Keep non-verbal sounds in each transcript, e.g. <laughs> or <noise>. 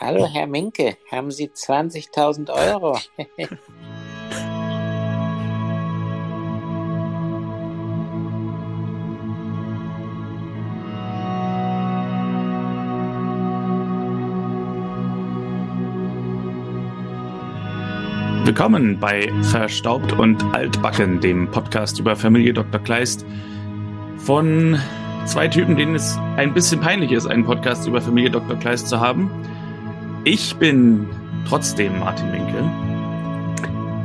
Hallo, Herr Minke, haben Sie 20.000 Euro? <laughs> Willkommen bei Verstaubt und Altbacken, dem Podcast über Familie Dr. Kleist von zwei Typen, denen es ein bisschen peinlich ist, einen Podcast über Familie Dr. Kleist zu haben. Ich bin trotzdem Martin Winkel.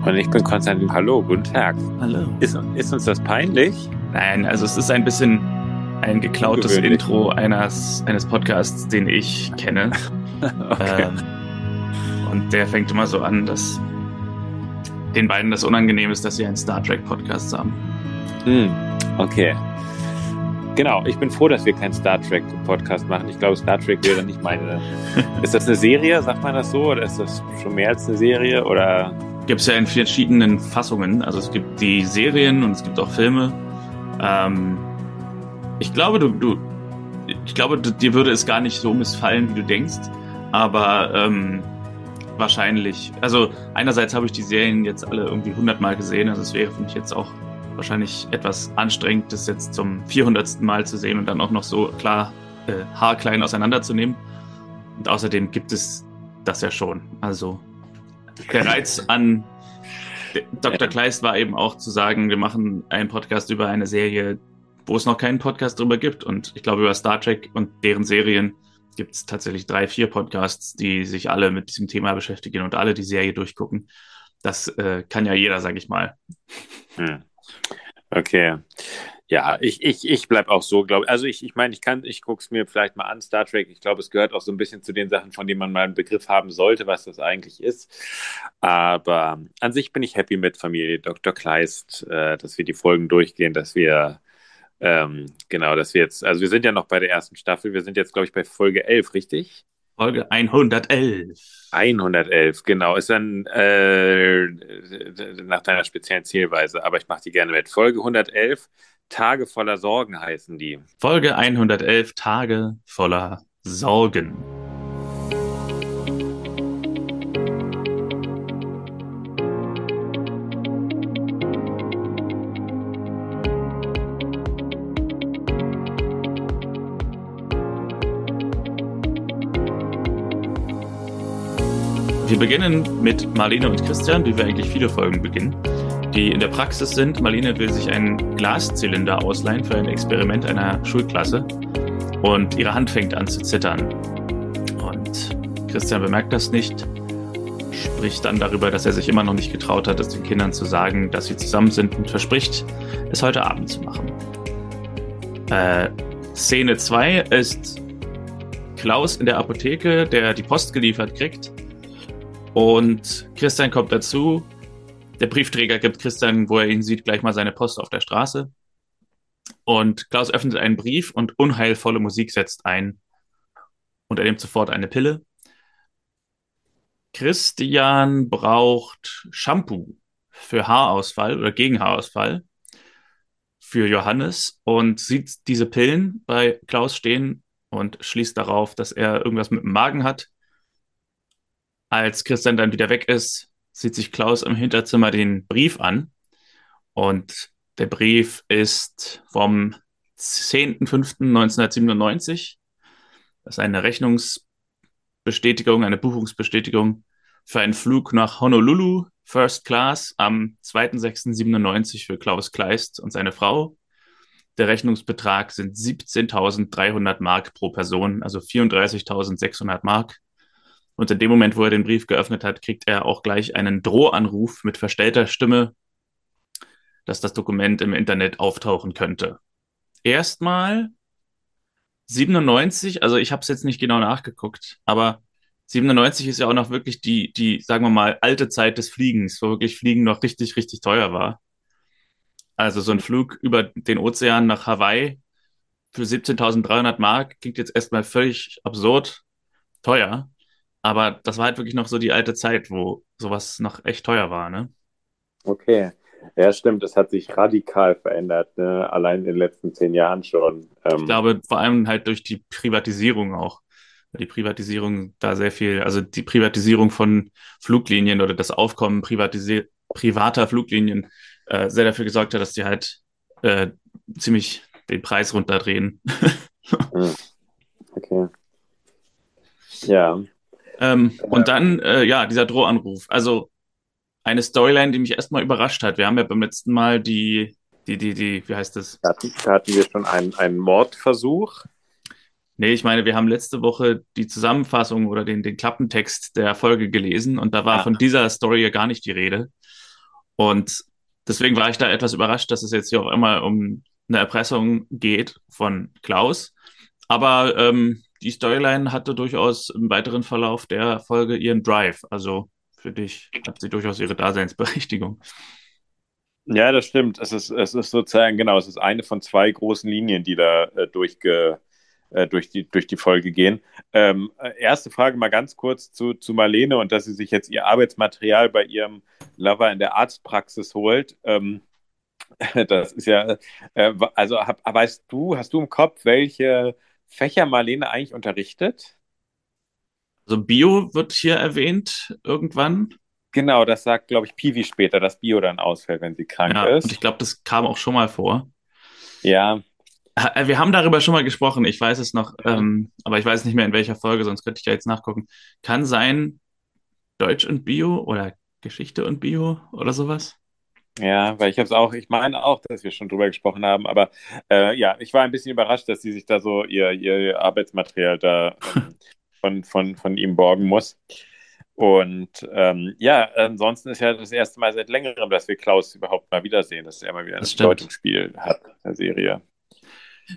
Und ich bin Konstantin. Hallo, guten Tag. Hallo. Ist, ist uns das peinlich? Nein, also es ist ein bisschen ein geklautes Intro eines, eines Podcasts, den ich kenne. <laughs> okay. Ähm, und der fängt immer so an, dass den beiden das unangenehm ist, dass sie einen Star Trek Podcast haben. Hm, okay. Genau, ich bin froh, dass wir keinen Star Trek Podcast machen. Ich glaube, Star Trek wäre nicht meine. <laughs> ist das eine Serie, sagt man das so? Oder ist das schon mehr als eine Serie? Oder? Gibt es ja in verschiedenen Fassungen. Also es gibt die Serien und es gibt auch Filme. Ähm, ich glaube, du, du, ich glaube, dir würde es gar nicht so missfallen, wie du denkst. Aber ähm, wahrscheinlich. Also einerseits habe ich die Serien jetzt alle irgendwie hundertmal gesehen, also es wäre für mich jetzt auch wahrscheinlich etwas anstrengend, das jetzt zum 400. Mal zu sehen und dann auch noch so klar äh, haarklein auseinanderzunehmen. Und außerdem gibt es das ja schon. Also der <laughs> Reiz an Dr. Kleist war eben auch zu sagen, wir machen einen Podcast über eine Serie, wo es noch keinen Podcast drüber gibt. Und ich glaube, über Star Trek und deren Serien gibt es tatsächlich drei, vier Podcasts, die sich alle mit diesem Thema beschäftigen und alle die Serie durchgucken. Das äh, kann ja jeder, sag ich mal. Hm. Okay. Ja, ich, ich, ich bleibe auch so, glaube ich. Also ich, ich meine, ich kann, ich gucke es mir vielleicht mal an, Star Trek. Ich glaube, es gehört auch so ein bisschen zu den Sachen, von denen man mal einen Begriff haben sollte, was das eigentlich ist. Aber an sich bin ich happy mit Familie Dr. Kleist, äh, dass wir die Folgen durchgehen, dass wir ähm, genau, dass wir jetzt, also wir sind ja noch bei der ersten Staffel, wir sind jetzt, glaube ich, bei Folge 11, richtig? Folge 111. 111, genau. Ist dann äh, nach deiner speziellen Zielweise, aber ich mache die gerne mit. Folge 111, Tage voller Sorgen heißen die. Folge 111, Tage voller Sorgen. Wir beginnen mit Marlene und Christian, wie wir eigentlich viele Folgen beginnen, die in der Praxis sind. Marlene will sich einen Glaszylinder ausleihen für ein Experiment einer Schulklasse und ihre Hand fängt an zu zittern. Und Christian bemerkt das nicht, spricht dann darüber, dass er sich immer noch nicht getraut hat, es den Kindern zu sagen, dass sie zusammen sind und verspricht, es heute Abend zu machen. Äh, Szene 2 ist Klaus in der Apotheke, der die Post geliefert kriegt und Christian kommt dazu. Der Briefträger gibt Christian, wo er ihn sieht, gleich mal seine Post auf der Straße. Und Klaus öffnet einen Brief und unheilvolle Musik setzt ein. Und er nimmt sofort eine Pille. Christian braucht Shampoo für Haarausfall oder gegen Haarausfall für Johannes und sieht diese Pillen bei Klaus stehen und schließt darauf, dass er irgendwas mit dem Magen hat als Christian dann wieder weg ist, sieht sich Klaus im Hinterzimmer den Brief an. Und der Brief ist vom 10.05.1997. Das ist eine Rechnungsbestätigung, eine Buchungsbestätigung für einen Flug nach Honolulu First Class am 2.06.97 für Klaus Kleist und seine Frau. Der Rechnungsbetrag sind 17.300 Mark pro Person, also 34.600 Mark. Und in dem Moment, wo er den Brief geöffnet hat, kriegt er auch gleich einen Drohanruf mit verstellter Stimme, dass das Dokument im Internet auftauchen könnte. Erstmal 97, also ich habe es jetzt nicht genau nachgeguckt, aber 97 ist ja auch noch wirklich die, die, sagen wir mal, alte Zeit des Fliegens, wo wirklich Fliegen noch richtig, richtig teuer war. Also so ein Flug über den Ozean nach Hawaii für 17.300 Mark klingt jetzt erstmal völlig absurd teuer. Aber das war halt wirklich noch so die alte Zeit, wo sowas noch echt teuer war, ne? Okay. Ja, stimmt, das hat sich radikal verändert, ne? allein in den letzten zehn Jahren schon. Ähm, ich glaube, vor allem halt durch die Privatisierung auch. die Privatisierung da sehr viel, also die Privatisierung von Fluglinien oder das Aufkommen privater Fluglinien äh, sehr dafür gesorgt hat, dass die halt äh, ziemlich den Preis runterdrehen. <laughs> Hm. okay. Ja. Ähm, äh, und dann, äh, ja, dieser Drohanruf. Also eine Storyline, die mich erstmal überrascht hat. Wir haben ja beim letzten Mal die, die, die, die, wie heißt das? Da hatten, da hatten wir schon einen, einen Mordversuch. Nee, ich meine, wir haben letzte Woche die Zusammenfassung oder den, den Klappentext der Folge gelesen und da war ja. von dieser Story ja gar nicht die Rede. Und deswegen war ich da etwas überrascht, dass es jetzt hier auch immer um eine Erpressung geht von Klaus. Aber ähm, die Storyline hatte durchaus im weiteren Verlauf der Folge ihren Drive. Also für dich hat sie durchaus ihre Daseinsberechtigung. Ja, das stimmt. Es ist, es ist sozusagen, genau, es ist eine von zwei großen Linien, die da äh, durchge, äh, durch, die, durch die Folge gehen. Ähm, äh, erste Frage mal ganz kurz zu, zu Marlene und dass sie sich jetzt ihr Arbeitsmaterial bei ihrem Lover in der Arztpraxis holt. Ähm, <laughs> das ist ja, äh, also hab, weißt du, hast du im Kopf, welche Fächer Marlene eigentlich unterrichtet? Also Bio wird hier erwähnt irgendwann. Genau, das sagt, glaube ich, Piwi später, dass Bio dann ausfällt, wenn sie krank ja, ist. Und ich glaube, das kam auch schon mal vor. Ja. Äh, wir haben darüber schon mal gesprochen, ich weiß es noch, ähm, aber ich weiß nicht mehr in welcher Folge, sonst könnte ich ja jetzt nachgucken. Kann sein Deutsch und Bio oder Geschichte und Bio oder sowas? Ja, weil ich habe es auch, ich meine auch, dass wir schon drüber gesprochen haben, aber äh, ja, ich war ein bisschen überrascht, dass sie sich da so ihr, ihr Arbeitsmaterial da ähm, <laughs> von, von, von ihm borgen muss. Und ähm, ja, ansonsten ist ja das erste Mal seit längerem, dass wir Klaus überhaupt mal wiedersehen, dass er mal wieder ein Bedeutungsspiel hat in der Serie.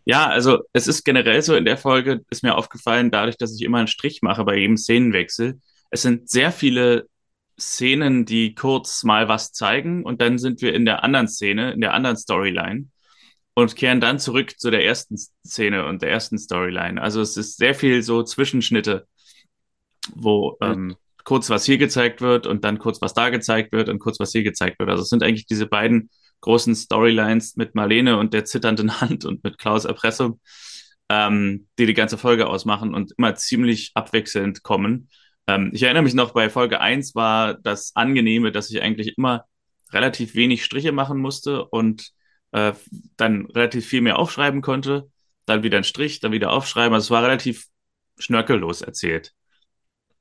Ja, also es ist generell so in der Folge, ist mir aufgefallen, dadurch, dass ich immer einen Strich mache bei jedem Szenenwechsel. Es sind sehr viele Szenen, die kurz mal was zeigen und dann sind wir in der anderen Szene, in der anderen Storyline und kehren dann zurück zu der ersten Szene und der ersten Storyline. Also es ist sehr viel so Zwischenschnitte, wo ähm, kurz was hier gezeigt wird und dann kurz was da gezeigt wird und kurz was hier gezeigt wird. Also es sind eigentlich diese beiden großen Storylines mit Marlene und der zitternden <laughs> Hand und mit Klaus Erpressung, ähm, die die ganze Folge ausmachen und immer ziemlich abwechselnd kommen. Ähm, ich erinnere mich noch, bei Folge 1 war das Angenehme, dass ich eigentlich immer relativ wenig Striche machen musste und äh, dann relativ viel mehr aufschreiben konnte. Dann wieder ein Strich, dann wieder aufschreiben. Also es war relativ schnörkellos erzählt.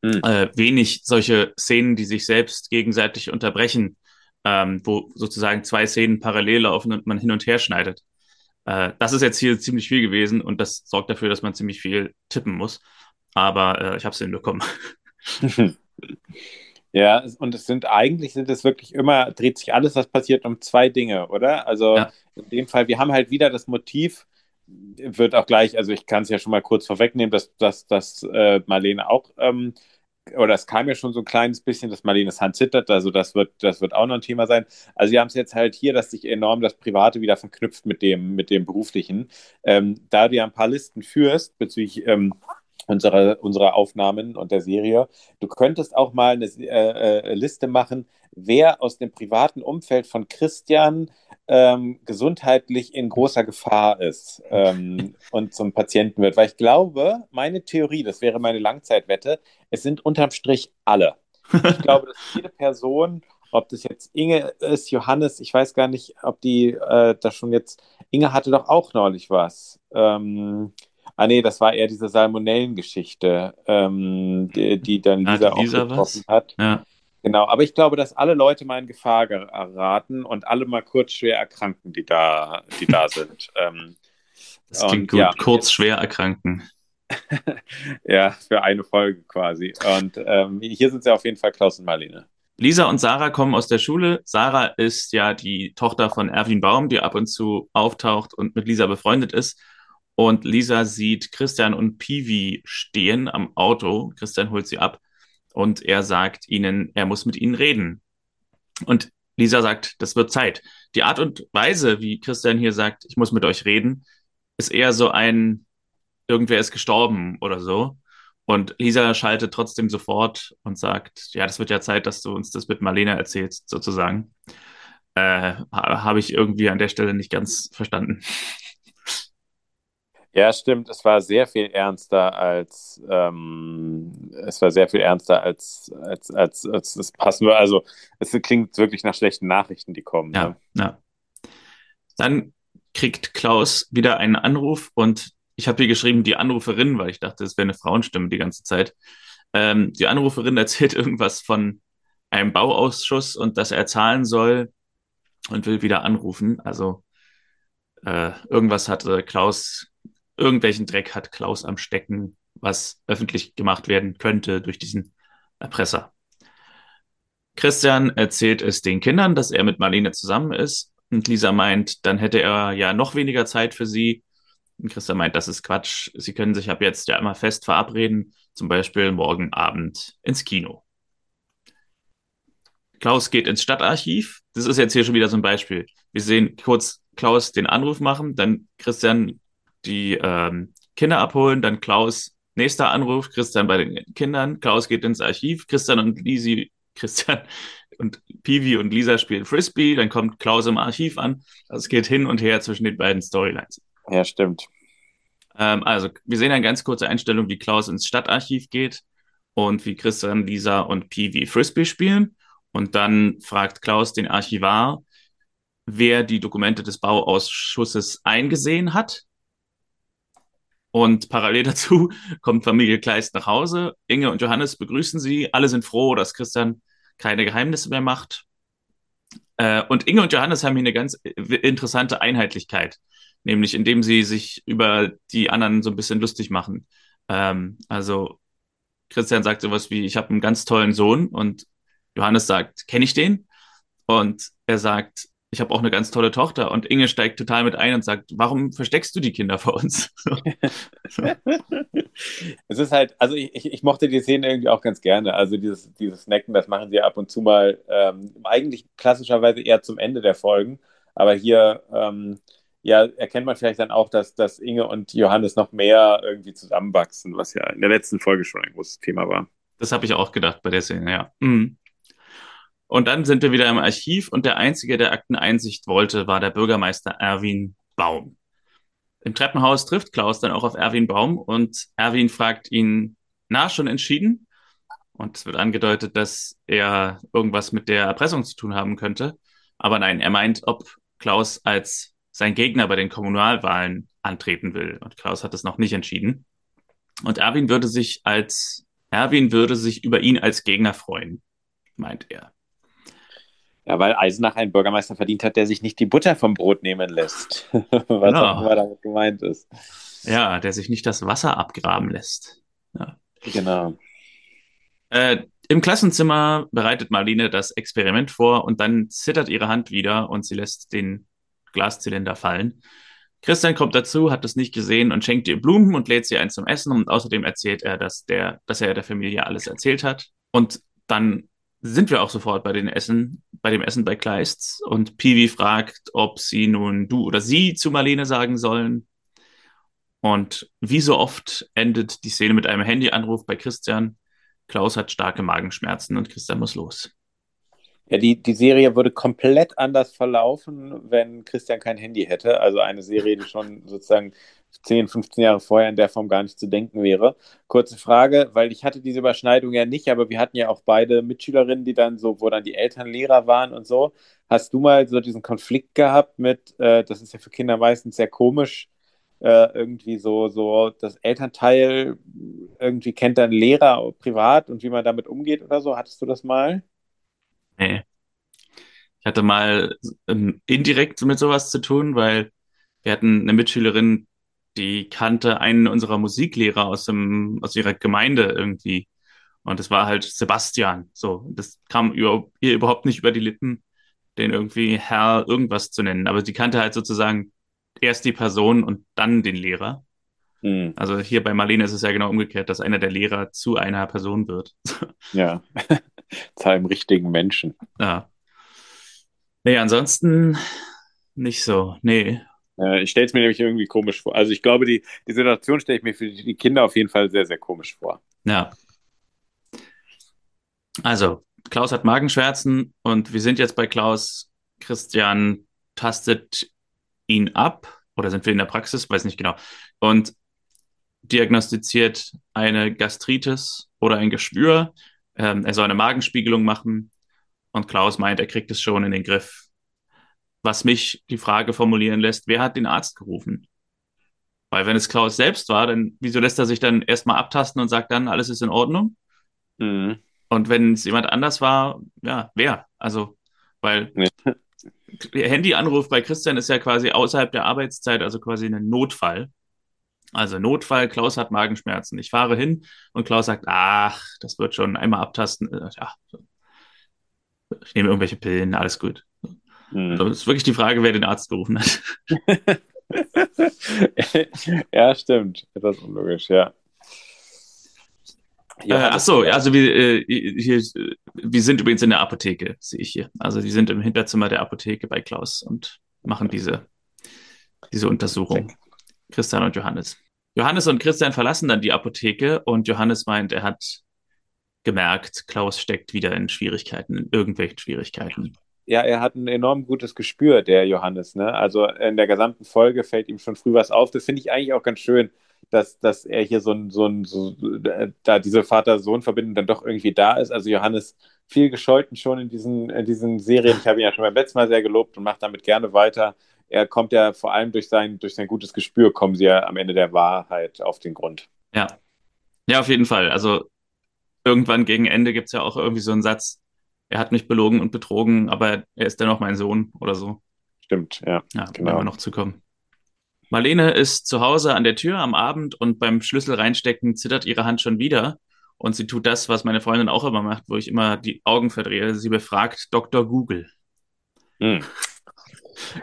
Mhm. Äh, wenig solche Szenen, die sich selbst gegenseitig unterbrechen, ähm, wo sozusagen zwei Szenen parallel laufen und man hin und her schneidet. Äh, das ist jetzt hier ziemlich viel gewesen und das sorgt dafür, dass man ziemlich viel tippen muss. Aber äh, ich habe es hinbekommen. <laughs> <laughs> Ja, und es sind eigentlich sind es wirklich immer, dreht sich alles, was passiert, um zwei Dinge, oder? Also ja. in dem Fall, wir haben halt wieder das Motiv, wird auch gleich, also ich kann es ja schon mal kurz vorwegnehmen, dass, dass, dass äh, Marlene auch, ähm, oder es kam ja schon so ein kleines bisschen, dass Marlenes Hand zittert, also das wird, das wird auch noch ein Thema sein. Also wir haben es jetzt halt hier, dass sich enorm das Private wieder verknüpft mit dem, mit dem Beruflichen. Ähm, da du ja ein paar Listen führst bezüglich ähm, unserer, unserer Aufnahmen und der Serie. Du könntest auch mal eine äh, äh, Liste machen, wer aus dem privaten Umfeld von Christian ähm, gesundheitlich in großer Gefahr ist ähm, <laughs> und zum Patienten wird. Weil ich glaube, meine Theorie, das wäre meine Langzeitwette, es sind unterm Strich alle. Ich <laughs> glaube, dass jede Person, ob das jetzt Inge ist, Johannes, ich weiß gar nicht, ob die äh, da schon jetzt, Inge hatte doch auch neulich was. Ähm, Ah nee, das war eher diese Salmonellengeschichte, ähm, die, die, dann Lisa, auch getroffen was? hat. Ja. Genau, aber ich glaube, dass alle Leute mal in Gefahr geraten und alle mal kurz schwer erkranken, die da, die da <laughs> sind. Ähm, das klingt und, gut, ja. kurz schwer erkranken. <laughs> ja, für eine Folge quasi. Und ähm, hier sind sie auf jeden Fall Klaus und Marlene. Lisa und Sarah kommen aus der Schule. Sarah ist ja die Tochter von Erwin Baum, die ab und zu auftaucht und mit Lisa befreundet ist. Und Lisa sieht Christian und Piwi stehen am Auto. Christian holt sie ab und er sagt ihnen, er muss mit ihnen reden. Und Lisa sagt, das wird Zeit. Die Art und Weise, wie Christian hier sagt, ich muss mit euch reden, ist eher so ein, irgendwer ist gestorben oder so. Und Lisa schaltet trotzdem sofort und sagt, ja, das wird ja Zeit, dass du uns das mit Marlene erzählst, sozusagen. Äh, Habe ich irgendwie an der Stelle nicht ganz verstanden. Ja, stimmt. Es war sehr viel ernster als ähm, es war sehr viel ernster als als als, als das passen wir. Also es klingt wirklich nach schlechten Nachrichten, die kommen. Ja, ne? ja. Dann kriegt Klaus wieder einen Anruf und ich habe hier geschrieben die Anruferin, weil ich dachte, es wäre eine Frauenstimme die ganze Zeit. Ähm, die Anruferin erzählt <laughs> irgendwas von einem Bauausschuss und dass er zahlen soll und will wieder anrufen. Also äh, irgendwas hatte Klaus, irgendwelchen Dreck hat Klaus am Stecken, was öffentlich gemacht werden könnte durch diesen Erpresser. Christian erzählt es den Kindern, dass er mit Marlene zusammen ist. Und Lisa meint, dann hätte er ja noch weniger Zeit für sie. Und Christian meint, das ist Quatsch. Sie können sich ab jetzt ja immer fest verabreden, zum Beispiel morgen Abend ins Kino. Klaus geht ins Stadtarchiv. Das ist jetzt hier schon wieder so ein Beispiel. Wir sehen kurz Klaus den Anruf machen, dann Christian die ähm, Kinder abholen, dann Klaus nächster Anruf, Christian bei den Kindern, Klaus geht ins Archiv, Christian und Lisi, Christian <laughs> und Pivi und Lisa spielen Frisbee, dann kommt Klaus im Archiv an. Also es geht hin und her zwischen den beiden Storylines. Ja, stimmt. Ähm, also wir sehen eine ganz kurze Einstellung, wie Klaus ins Stadtarchiv geht und wie Christian, Lisa und Pivi Frisbee spielen. Und dann fragt Klaus den Archivar, wer die Dokumente des Bauausschusses eingesehen hat. Und parallel <laughs> dazu kommt Familie Kleist nach Hause. Inge und Johannes begrüßen sie. Alle sind froh, dass Christian keine Geheimnisse mehr macht. Äh, und Inge und Johannes haben hier eine ganz interessante Einheitlichkeit, nämlich indem sie sich über die anderen so ein bisschen lustig machen. Ähm, also Christian sagt sowas wie, ich habe einen ganz tollen Sohn und Johannes sagt, kenne ich den? Und er sagt, ich habe auch eine ganz tolle Tochter. Und Inge steigt total mit ein und sagt, warum versteckst du die Kinder vor uns? <laughs> es ist halt, also ich, ich, mochte die Szene irgendwie auch ganz gerne. Also dieses, dieses Snacken, das machen sie ab und zu mal ähm, eigentlich klassischerweise eher zum Ende der Folgen. Aber hier ähm, ja, erkennt man vielleicht dann auch, dass, dass Inge und Johannes noch mehr irgendwie zusammenwachsen, was ja in der letzten Folge schon ein großes Thema war. Das habe ich auch gedacht bei der Szene, ja. Mhm. Und dann sind wir wieder im Archiv und der Einzige, der Akteneinsicht wollte, war der Bürgermeister Erwin Baum. Im Treppenhaus trifft Klaus dann auch auf Erwin Baum und Erwin fragt ihn, na, schon entschieden? Und es wird angedeutet, dass er irgendwas mit der Erpressung zu tun haben könnte. Aber nein, er meint, ob Klaus als sein Gegner bei den Kommunalwahlen antreten will. Und Klaus hat es noch nicht entschieden. Und Erwin würde sich als, Erwin würde sich über ihn als Gegner freuen, meint er. Ja, weil Eisenach einen Bürgermeister verdient hat, der sich nicht die Butter vom Brot nehmen lässt. <laughs> Was Genau. auch immer damit gemeint ist. Ja, der sich nicht das Wasser abgraben lässt. Ja. Genau. Äh, Im Klassenzimmer bereitet Marlene das Experiment vor und dann zittert ihre Hand wieder und sie lässt den Glaszylinder fallen. Christian kommt dazu, hat es nicht gesehen und schenkt ihr Blumen und lädt sie ein zum Essen und außerdem erzählt er, dass, der, dass er der Familie alles erzählt hat. Und dann sind wir auch sofort bei den Essen, bei dem Essen bei Kleists und Piwi fragt, ob sie nun du oder sie zu Marlene sagen sollen. Und wie so oft endet die Szene mit einem Handyanruf bei Christian. Klaus hat starke Magenschmerzen und Christian muss los. Ja, die, die Serie würde komplett anders verlaufen, wenn Christian kein Handy hätte. Also eine Serie, die schon sozusagen 10, 15 Jahre vorher in der Form gar nicht zu denken wäre. Kurze Frage, weil ich hatte diese Überschneidung ja nicht, aber wir hatten ja auch beide Mitschülerinnen, die dann so, wo dann die Eltern Lehrer waren und so. Hast du mal so diesen Konflikt gehabt mit, äh, das ist ja für Kinder meistens sehr komisch, äh, irgendwie so, so das Elternteil irgendwie kennt dann Lehrer privat und wie man damit umgeht oder so. Hattest du das mal? Nee. Ich hatte mal ähm, indirekt mit sowas zu tun, weil wir hatten eine Mitschülerin, die kannte einen unserer Musiklehrer aus dem, aus ihrer Gemeinde irgendwie. Und das war halt Sebastian. So, das kam über, ihr überhaupt nicht über die Lippen, den irgendwie Herr irgendwas zu nennen. Aber sie kannte halt sozusagen erst die Person und dann den Lehrer. Hm. Also hier bei Marlene ist es ja genau umgekehrt, dass einer der Lehrer zu einer Person wird. <laughs> Ja, <laughs> zu einem richtigen Menschen. Ja. Nee, ansonsten nicht so. Nee. Äh, ich stelle es mir nämlich irgendwie komisch vor. Also ich glaube, die, die Situation stelle ich mir für die Kinder auf jeden Fall sehr, sehr komisch vor. Ja. Also, Klaus hat Magenschmerzen und wir sind jetzt bei Klaus. Christian tastet ihn ab oder sind wir in der Praxis, weiß nicht genau, und diagnostiziert eine Gastritis oder ein Geschwür. Ähm, er soll eine Magenspiegelung machen und Klaus meint, er kriegt es schon in den Griff. Was mich die Frage formulieren lässt, wer hat den Arzt gerufen? Weil wenn es Klaus selbst war, dann wieso lässt er sich dann erstmal abtasten und sagt dann, alles ist in Ordnung? Mhm. Und wenn es jemand anders war, ja, wer? Also, weil ja. <laughs> Handyanruf bei Christian ist ja quasi außerhalb der Arbeitszeit, also quasi ein Notfall. Also Notfall, Klaus hat Magenschmerzen. Ich fahre hin und Klaus sagt, ach, das wird schon einmal abtasten. Äh, ja, ich nehme irgendwelche Pillen, alles gut. Mhm. Also, ist wirklich die Frage, wer den Arzt gerufen hat. <laughs> ja, stimmt. Etwas unlogisch, ja. Ja, äh, ach so, also wir, äh, hier, wir sind übrigens in der Apotheke, sehe ich hier. Also die sind im Hinterzimmer der Apotheke bei Klaus und machen diese, diese Untersuchung. Christian und Johannes. Johannes und Christian verlassen dann die Apotheke und Johannes meint, er hat gemerkt, Klaus steckt wieder in Schwierigkeiten, in irgendwelchen Schwierigkeiten. Ja, er hat ein enorm gutes Gespür, der Johannes. Ne? Also in der gesamten Folge fällt ihm schon früh was auf. Das finde ich eigentlich auch ganz schön, dass, dass er hier so ein, so ein, so, da diese Vater-Sohn-Verbindung dann doch irgendwie da ist. Also Johannes viel gescholten schon in diesen, in diesen Serien. Ich habe ihn ja schon beim letzten Mal sehr gelobt und macht damit gerne weiter. Er kommt ja vor allem durch sein, durch sein gutes Gespür, kommen sie ja am Ende der Wahrheit auf den Grund. Ja. Ja, auf jeden Fall. Also irgendwann gegen Ende gibt es ja auch irgendwie so einen Satz, er hat mich belogen und betrogen, aber er ist dennoch mein Sohn oder so. Stimmt, ja. Ja, genau. wir noch zu kommen. Marlene ist zu Hause an der Tür am Abend und beim Schlüssel reinstecken zittert ihre Hand schon wieder. Und sie tut das, was meine Freundin auch immer macht, wo ich immer die Augen verdrehe. Sie befragt Dr. Google. Hm.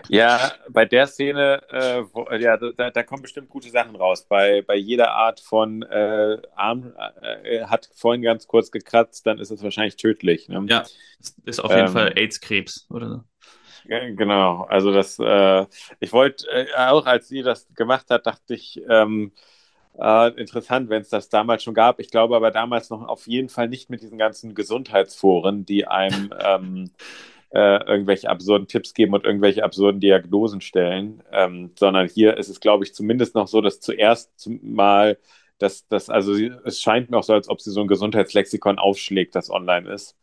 Ja, bei der Szene, äh, wo, ja, da, da, kommen bestimmt gute Sachen raus. Bei, bei jeder Art von äh, Arm, äh, hat vorhin ganz kurz gekratzt, dann ist es wahrscheinlich tödlich. Ne? Ja, ist auf jeden ähm, Fall AIDS-Krebs oder so. Genau, also das, äh, ich wollte äh, auch, als sie das gemacht hat, dachte ich, ähm, äh, interessant, wenn es das damals schon gab. Ich glaube aber damals noch auf jeden Fall nicht mit diesen ganzen Gesundheitsforen, die einem ähm, äh, irgendwelche absurden Tipps geben und irgendwelche absurden Diagnosen stellen, ähm, sondern hier ist es, glaube ich, zumindest noch so, dass zuerst mal dass das, also es scheint mir auch so, als ob sie so ein Gesundheitslexikon aufschlägt, das online ist.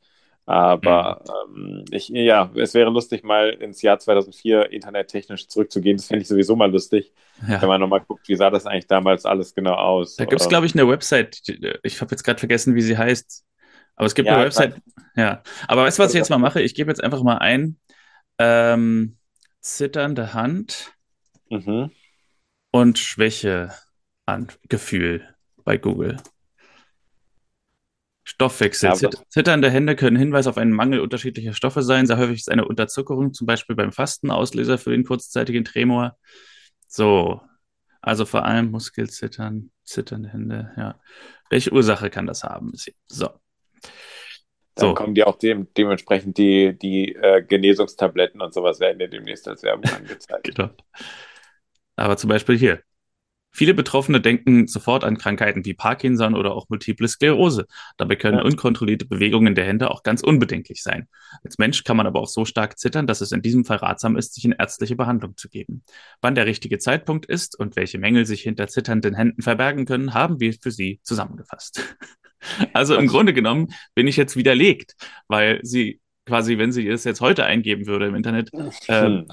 Aber mhm. ähm, ich, ja, es wäre lustig, mal ins Jahr 2004 internettechnisch zurückzugehen. Das fände ich sowieso mal lustig, ja. wenn man nochmal guckt, wie sah das eigentlich damals alles genau aus. Da gibt es, glaube ich, eine Website. Ich habe jetzt gerade vergessen, wie sie heißt. Aber es gibt ja, eine Website. Ja, aber weißt du, was ich jetzt mal mache? Ich gebe jetzt einfach mal ein ähm, zitternde Hand mhm. und Schwäche an Gefühl bei Google. Stoffwechsel. Ja, Zitternde Hände können Hinweis auf einen Mangel unterschiedlicher Stoffe sein. Sehr häufig ist eine Unterzuckerung, zum Beispiel beim Fasten, Auslöser für den kurzzeitigen Tremor. So, also vor allem Muskelzittern, zitternde Hände, ja. Welche Ursache kann das haben? So. Dann so. kommen die auch dem, dementsprechend die, die äh, Genesungstabletten und sowas werden dir demnächst als Werbung <laughs> angezeigt. genau. Aber zum Beispiel hier, Viele Betroffene denken sofort an Krankheiten wie Parkinson oder auch Multiple Sklerose. Dabei können ja. unkontrollierte Bewegungen der Hände auch ganz unbedenklich sein. Als Mensch kann man aber auch so stark zittern, dass es in diesem Fall ratsam ist, sich in ärztliche Behandlung zu geben. Wann der richtige Zeitpunkt ist und welche Mängel sich hinter zitternden Händen verbergen können, haben wir für Sie zusammengefasst. Also im Grunde genommen bin ich jetzt widerlegt, weil sie quasi, wenn sie es jetzt heute eingeben würde im Internet, äh,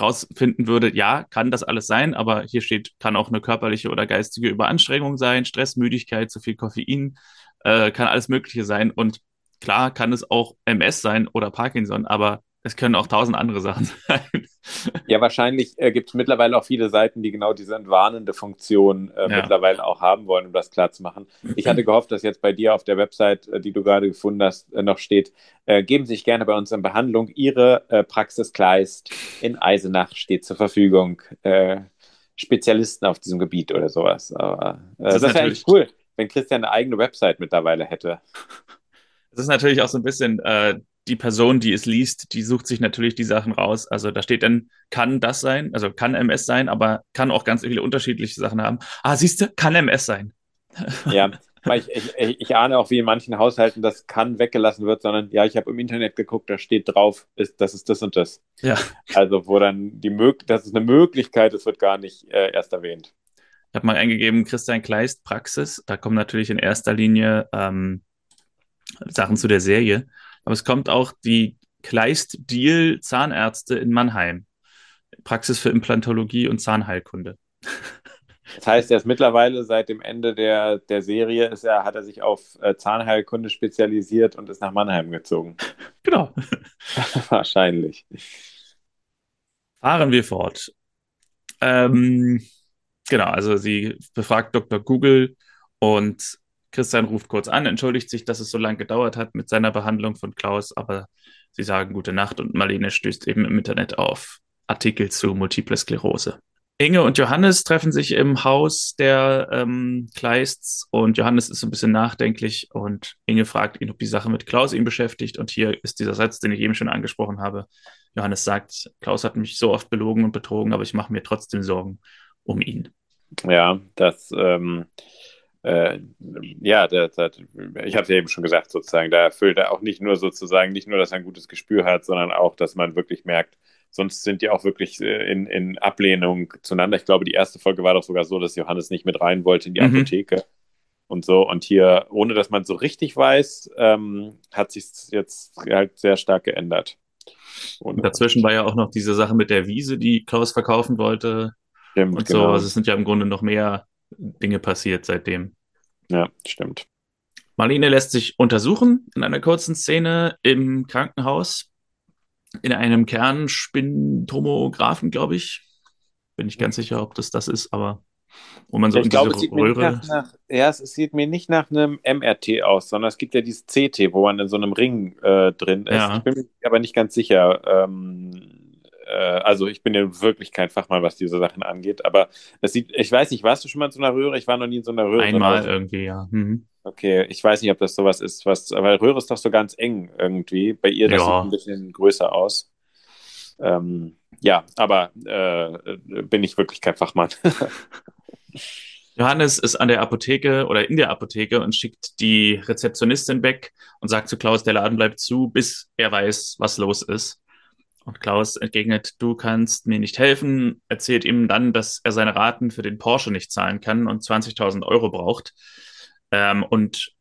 rausfinden würde, ja, kann das alles sein, aber hier steht, kann auch eine körperliche oder geistige Überanstrengung sein, Stress, Müdigkeit, zu viel Koffein, äh, kann alles Mögliche sein. Und klar kann es auch MS sein oder Parkinson, aber es können auch tausend andere Sachen <laughs> sein. Ja, wahrscheinlich äh, gibt es mittlerweile auch viele Seiten, die genau diese entwarnende Funktion äh, ja. mittlerweile auch haben wollen, um das klar zu machen. Ich hatte gehofft, dass jetzt bei dir auf der Website, äh, die du gerade gefunden hast, äh, noch steht, äh, geben Sie sich gerne bei uns in Behandlung. Ihre äh, Praxis Kleist in Eisenach steht zur Verfügung. Spezialisten auf diesem Gebiet oder sowas. Aber das, das wäre eigentlich cool, wenn Christian eine eigene Website mittlerweile hätte. <laughs> Das ist natürlich auch so ein bisschen die Person, die es liest, die sucht sich natürlich die Sachen raus. Also da steht dann, kann das sein, also kann MS sein, aber kann auch ganz viele unterschiedliche Sachen haben. Ah, siehst du, kann MS sein. <laughs> ja, ich, ich, ich, ahne auch, wie in manchen Haushalten das kann weggelassen wird, sondern ja, ich habe im Internet geguckt, da steht drauf, ist, das ist das und das. Ja. Also, wo dann die Möglichkeit, das ist eine Möglichkeit, es wird gar nicht äh, erst erwähnt. Ich habe mal eingegeben, Christian Kleist Praxis. Da kommen natürlich in erster Linie ähm, Sachen zu der Serie. Aber es kommt auch die Kleist Deal Zahnärzte in Mannheim. Praxis für Implantologie und Zahnheilkunde. Das heißt, er ist mittlerweile seit dem Ende der, der Serie ist er, hat er sich auf äh, Zahnheilkunde spezialisiert und ist nach Mannheim gezogen. <laughs> Genau. <laughs> Wahrscheinlich. Fahren wir fort. Ähm, genau, also sie befragt Dr. Google und Christian ruft kurz an, entschuldigt sich, dass es so lange gedauert hat mit seiner Behandlung von Klaus, aber sie sagen gute Nacht und Marlene stößt eben im Internet auf Artikel zu Multiple Sklerose. Inge und Johannes treffen sich im Haus der ähm, Kleists und Johannes ist ein bisschen nachdenklich und Inge fragt ihn, ob die Sache mit Klaus ihn beschäftigt. Und hier ist dieser Satz, den ich eben schon angesprochen habe. Johannes sagt, Klaus hat mich so oft belogen und betrogen, aber ich mache mir trotzdem Sorgen um ihn. Ja, das, ähm, äh, ja, das, das, ich habe es ja eben schon gesagt, sozusagen, da erfüllt er auch nicht nur sozusagen, nicht nur, dass er ein gutes Gespür hat, sondern auch, dass man wirklich merkt, Sonst sind die auch wirklich äh, in, in Ablehnung zueinander. Ich glaube, die erste Folge war doch sogar so, dass Johannes nicht mit rein wollte in die mhm. Apotheke und so. Und hier, ohne dass man so richtig weiß, ähm, hat sich jetzt halt sehr stark geändert. Und dazwischen war ja auch noch diese Sache mit der Wiese, die Klaus verkaufen wollte. Stimmt, und genau. so. Also es sind ja im Grunde noch mehr Dinge passiert seitdem. Ja, stimmt. Marlene lässt sich untersuchen in einer kurzen Szene im Krankenhaus in einem Kernspintomographen, glaube ich. Bin ich ganz sicher, ob das das ist, aber wo man so ich in glaube, diese es Röhre. Nach, ja, es sieht mir nicht nach einem MRT aus, sondern es gibt ja dieses CT, wo man in so einem Ring äh, drin ist. Ja. Ich bin mir aber nicht ganz sicher. Ähm, äh, also ich bin ja wirklich kein Fachmann, was diese Sachen angeht, aber es sieht, ich weiß nicht, warst du schon mal in so einer Röhre? Ich war noch nie in so einer Röhre. Einmal irgendwie, ja. Mhm. Okay, ich weiß nicht, ob das sowas ist, was, weil Röhre ist doch so ganz eng irgendwie. Bei ihr, das ja. sieht ein bisschen größer aus. Ähm, ja, aber äh, bin ich wirklich kein Fachmann. <laughs> Johannes ist an der Apotheke oder in der Apotheke und schickt die Rezeptionistin weg und sagt zu Klaus, der Laden bleibt zu, bis er weiß, was los ist. Und Klaus entgegnet, du kannst mir nicht helfen, erzählt ihm dann, dass er seine Raten für den Porsche nicht zahlen kann und 20.000 Euro braucht. Ähm, und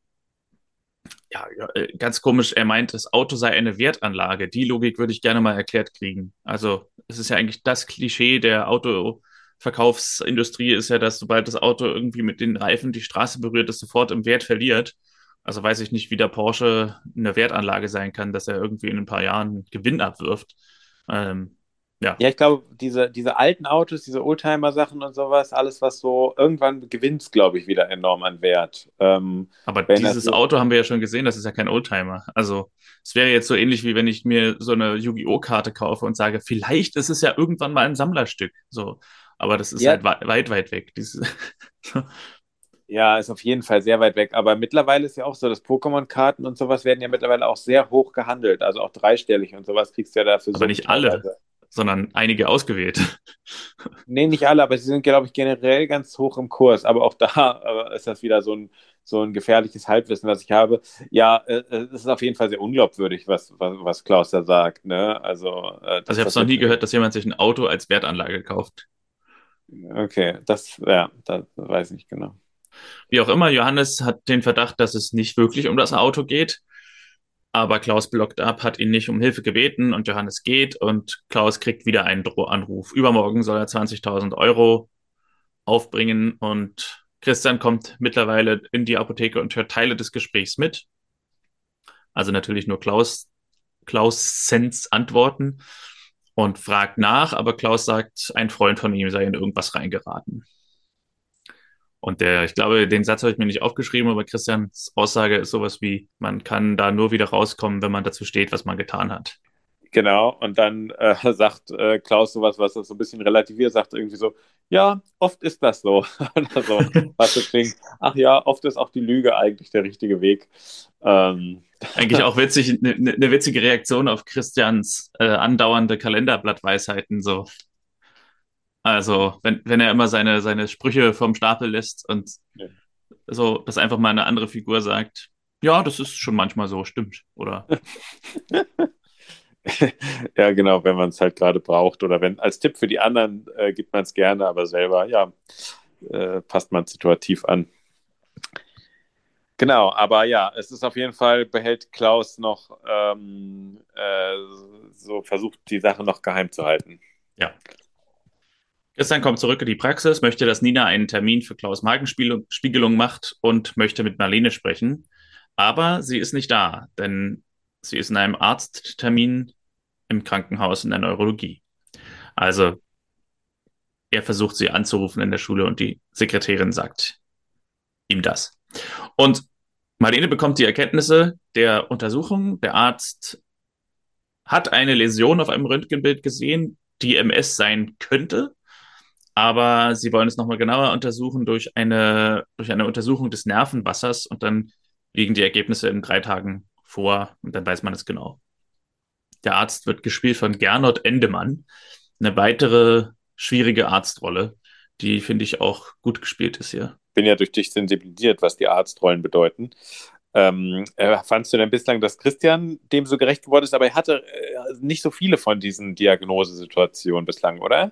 ja, äh, ganz komisch, er meint, das Auto sei eine Wertanlage. Die Logik würde ich gerne mal erklärt kriegen. Also, es ist ja eigentlich das Klischee der Autoverkaufsindustrie ist ja, dass sobald das Auto irgendwie mit den Reifen die Straße berührt, es sofort im Wert verliert. Also weiß ich nicht, wie der Porsche eine Wertanlage sein kann, dass er irgendwie in ein paar Jahren Gewinn abwirft. Ähm, ja. ja, ich glaube, diese, diese alten Autos, diese Oldtimer-Sachen und sowas, alles, was so irgendwann gewinnt, glaube ich, wieder enorm an Wert. Ähm, Aber dieses Auto haben wir ja schon gesehen, das ist ja kein Oldtimer. Also, es wäre jetzt so ähnlich, wie wenn ich mir so eine Yu-Gi-Oh! Karte kaufe und sage, vielleicht ist es ja irgendwann mal ein Sammlerstück. So. Aber das ist ja. halt weit, weit weg. <laughs> Ja, ist auf jeden Fall sehr weit weg. Aber mittlerweile ist ja auch so, dass Pokémon-Karten und sowas werden ja mittlerweile auch sehr hoch gehandelt. Also auch dreistellig und sowas kriegst du ja dafür. Aber so nicht alle sondern einige ausgewählt. <laughs> Nee, nicht alle, aber sie sind, glaube ich, generell ganz hoch im Kurs. Aber auch da ist das wieder so ein, so ein gefährliches Halbwissen, was ich habe. Ja, äh, es ist auf jeden Fall sehr unglaubwürdig, was, was, was Klaus da sagt. Ne? Also, äh, also ich habe es noch nie gehört, dass jemand sich ein Auto als Wertanlage kauft. Okay, das, ja, das weiß ich nicht genau. Wie auch immer, Johannes hat den Verdacht, dass es nicht wirklich um das Auto geht. Aber Klaus blockt ab, hat ihn nicht um Hilfe gebeten und Johannes geht und Klaus kriegt wieder einen Drohanruf. Übermorgen soll er 20.000 Euro aufbringen und Christian kommt mittlerweile in die Apotheke und hört Teile des Gesprächs mit. Also natürlich nur Klaus, Klaus Sens Antworten und fragt nach, aber Klaus sagt, ein Freund von ihm sei in irgendwas reingeraten. Und der, ich glaube, den Satz habe ich mir nicht aufgeschrieben, aber Christians Aussage ist sowas wie, man kann da nur wieder rauskommen, wenn man dazu steht, was man getan hat. Genau, und dann äh, <laughs> sagt äh, Klaus sowas, was das so ein bisschen relativiert, sagt irgendwie so, ja, oft ist das so. <laughs> so was das klingt, ach ja, oft ist auch die Lüge eigentlich der richtige Weg. Ähm. Eigentlich <laughs> auch witzig, eine ne, ne witzige Reaktion auf Christians äh, andauernde Kalenderblattweisheiten, so. Also, wenn, wenn er immer seine, seine Sprüche vom Stapel lässt und so, dass einfach mal eine andere Figur sagt, ja, das ist schon manchmal so, stimmt, oder? <laughs> Ja, genau, wenn man es halt gerade braucht oder wenn als Tipp für die anderen äh, gibt man es gerne, aber selber, ja, äh, passt man situativ an. Genau, aber ja, es ist auf jeden Fall, behält Klaus noch ähm, äh, so, versucht die Sache noch geheim zu halten. Ja. Christian kommt zurück in die Praxis, möchte, dass Nina einen Termin für Klaus Magenspiegelung macht und möchte mit Marlene sprechen. Aber sie ist nicht da, denn sie ist in einem Arzttermin im Krankenhaus in der Neurologie. Also er versucht sie anzurufen in der Schule und die Sekretärin sagt ihm das. Und Marlene bekommt die Erkenntnisse der Untersuchung. Der Arzt hat eine Läsion auf einem Röntgenbild gesehen, die MS sein könnte. Aber sie wollen es nochmal genauer untersuchen durch eine, durch eine Untersuchung des Nervenwassers und dann liegen die Ergebnisse in drei Tagen vor und dann weiß man es genau. Der Arzt wird gespielt von Gernot Endemann. Eine weitere schwierige Arztrolle, die finde ich auch gut gespielt ist hier. Bin ja durch dich sensibilisiert, was die Arztrollen bedeuten. Ähm, äh, fandst du denn bislang, dass Christian dem so gerecht geworden ist? Aber er hatte äh, nicht so viele von diesen Diagnosesituationen bislang, oder?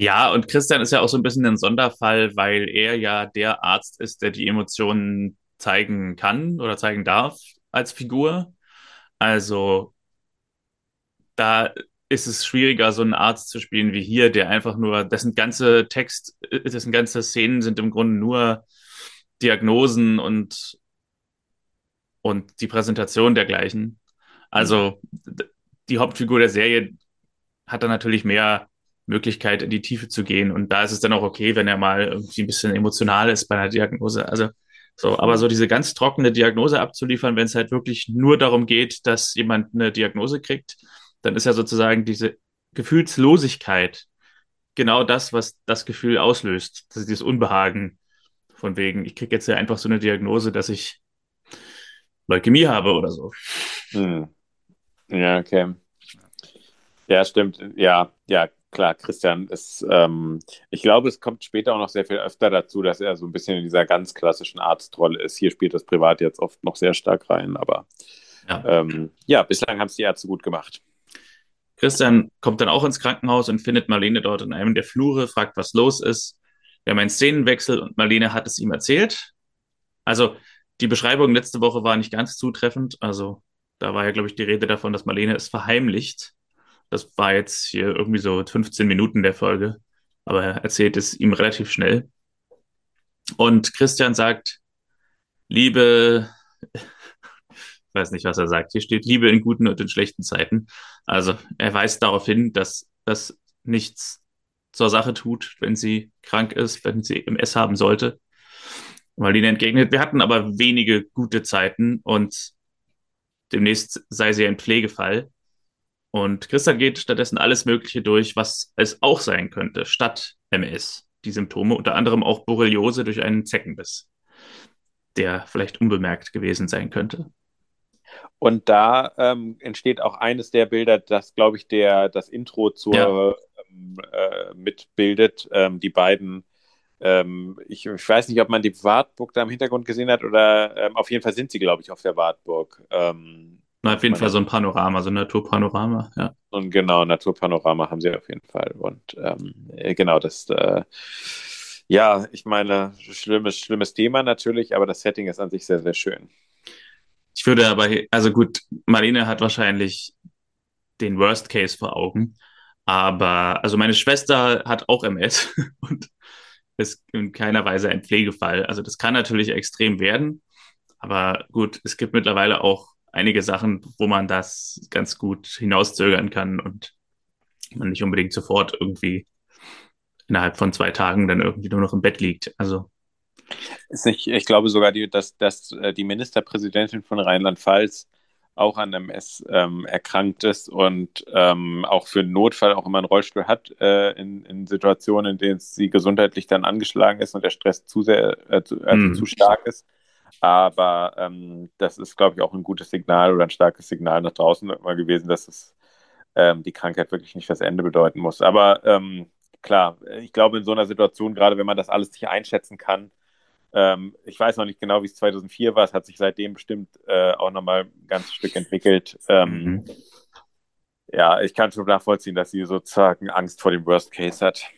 Ja, und Christian ist ja auch so ein bisschen ein Sonderfall, weil er ja der Arzt ist, der die Emotionen zeigen kann oder zeigen darf als Figur. Also da ist es schwieriger, so einen Arzt zu spielen wie hier, der einfach nur, dessen ganze Text, dessen ganze Szenen sind im Grunde nur Diagnosen und, und die Präsentation dergleichen. Also die Hauptfigur der Serie hat dann natürlich mehr Möglichkeit, in die Tiefe zu gehen. Und da ist es dann auch okay, wenn er mal irgendwie ein bisschen emotional ist bei einer Diagnose. Also so, aber so diese ganz trockene Diagnose abzuliefern, wenn es halt wirklich nur darum geht, dass jemand eine Diagnose kriegt, dann ist ja sozusagen diese Gefühlslosigkeit genau das, was das Gefühl auslöst. Das ist dieses Unbehagen von wegen, ich kriege jetzt ja einfach so eine Diagnose, dass ich Leukämie habe oder so. Hm. Ja, okay. Ja, stimmt. Ja, ja, klar, Christian ist, ähm, ich glaube, es kommt später auch noch sehr viel öfter dazu, dass er so ein bisschen in dieser ganz klassischen Arztrolle ist. Hier spielt das Privat jetzt oft noch sehr stark rein, aber ja, ähm, ja bislang haben es die Ärzte gut gemacht. Christian kommt dann auch ins Krankenhaus und findet Marlene dort in einem der Flure, fragt, was los ist. Wir haben einen Szenenwechsel und Marlene hat es ihm erzählt. Also die Beschreibung letzte Woche war nicht ganz zutreffend. Also da war ja, glaube ich, die Rede davon, dass Marlene es verheimlicht. Das war jetzt hier irgendwie so 15 Minuten der Folge. Aber er erzählt es ihm relativ schnell. Und Christian sagt, liebe weiß nicht, was er sagt. Hier steht Liebe in guten und in schlechten Zeiten. Also er weist darauf hin, dass das nichts zur Sache tut, wenn sie krank ist, wenn sie MS haben sollte. Marlene entgegnet, wir hatten aber wenige gute Zeiten und demnächst sei sie ein Pflegefall. Und Christa geht stattdessen alles Mögliche durch, was es auch sein könnte, statt MS. Die Symptome, unter anderem auch Borreliose durch einen Zeckenbiss, der vielleicht unbemerkt gewesen sein könnte. Und da ähm, entsteht auch eines der Bilder, das, glaube ich, der das Intro zur ja. ähm, äh, mitbildet. Ähm, die beiden, ähm, ich, ich, weiß nicht, ob man die Wartburg da im Hintergrund gesehen hat oder ähm, auf jeden Fall sind sie, glaube ich, auf der Wartburg. Ähm, Na, auf jeden Fall so ein Panorama, so ein Naturpanorama, ja. Und genau, Naturpanorama haben sie auf jeden Fall. Und äh, genau, das äh, ja, ich meine, schlimmes, schlimmes Thema natürlich, aber das Setting ist an sich sehr, sehr schön. Ich würde aber, also gut, Marlene hat wahrscheinlich den Worst Case vor Augen. Aber, also meine Schwester hat auch MS <laughs> und ist in keiner Weise ein Pflegefall. Also das kann natürlich extrem werden. Aber gut, es gibt mittlerweile auch einige Sachen, wo man das ganz gut hinauszögern kann und man nicht unbedingt sofort irgendwie innerhalb von zwei Tagen dann irgendwie nur noch im Bett liegt. Also nicht, ich glaube sogar, die, dass, dass äh, die Ministerpräsidentin von Rheinland-Pfalz auch an MS ähm, erkrankt ist und ähm, auch für einen Notfall auch immer einen Rollstuhl hat äh, in, in, Situationen, in denen sie gesundheitlich dann angeschlagen ist und der Stress zu sehr äh, zu, also mhm. zu stark ist. Aber ähm, das ist, glaube ich, auch ein gutes Signal oder ein starkes Signal nach draußen immer gewesen, dass es ähm, die Krankheit wirklich nicht das Ende bedeuten muss. Aber ähm, klar, ich glaube, in so einer Situation, gerade wenn man das alles nicht einschätzen kann, Ähm, ich weiß noch nicht genau, wie es 2004 war. Es hat sich seitdem bestimmt äh, auch nochmal ein ganzes Stück entwickelt. Ähm, mhm. Ja, ich kann schon nachvollziehen, dass sie sozusagen Angst vor dem Worst Case hat.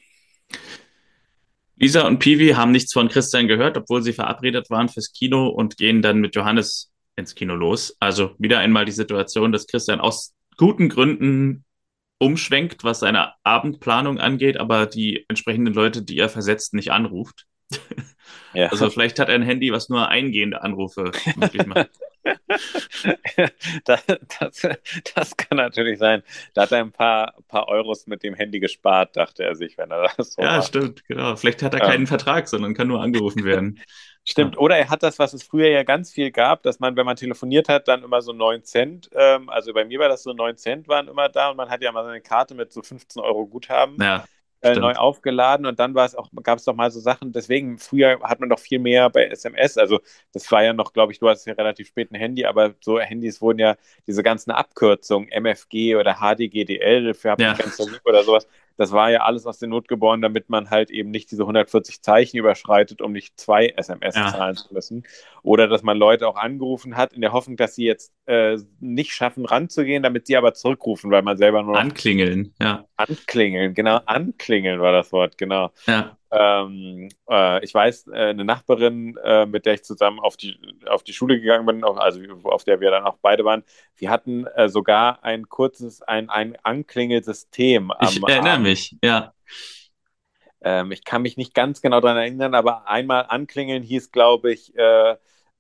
Lisa und Piwi haben nichts von Christian gehört, obwohl sie verabredet waren fürs Kino und gehen dann mit Johannes ins Kino los. Also wieder einmal die Situation, dass Christian aus guten Gründen umschwenkt, was seine Abendplanung angeht, aber die entsprechenden Leute, die er versetzt, nicht anruft. Ja. Also vielleicht hat er ein Handy, was nur eingehende Anrufe <laughs> möglich macht. <laughs> das, das, das, kann natürlich sein. Da hat er ein paar, paar Euros mit dem Handy gespart, dachte er sich, wenn er das so Ja, macht. stimmt, genau. Vielleicht hat er keinen ähm. Vertrag, sondern kann nur angerufen werden. <laughs> Stimmt. Oder er hat das, was es früher ja ganz viel gab, dass man, wenn man telefoniert hat, dann immer so 9 Cent, ähm, also bei mir war das so 9 Cent waren immer da und man hat ja mal seine Karte mit so 15 Euro Guthaben. Ja äh, neu aufgeladen und dann war es auch, gab es doch mal so Sachen, deswegen früher hat man doch viel mehr bei SMS, also das war ja noch, glaube ich, du hast ja relativ spät ein Handy, aber so Handys wurden ja diese ganzen Abkürzungen, MFG oder HDGDL für ja. oder sowas, das war ja alles aus der Not geboren, damit man halt eben nicht diese 140 Zeichen überschreitet, um nicht zwei SMS ja. zahlen zu müssen. Oder dass man Leute auch angerufen hat, in der Hoffnung, dass sie jetzt äh, nicht schaffen, ranzugehen, damit sie aber zurückrufen, weil man selber nur. Anklingeln, ja. Anklingeln, genau. Anklingeln war das Wort, genau. Ja. Ähm, äh, ich weiß, äh, eine Nachbarin, äh, mit der ich zusammen auf die, auf die Schule gegangen bin, auch, also auf der wir dann auch beide waren, wir hatten äh, sogar ein kurzes, ein, ein Anklingelsystem. Am, ich erinnere am, mich, ja. Ähm, ich kann mich nicht ganz genau daran erinnern, aber einmal anklingeln hieß, glaube ich,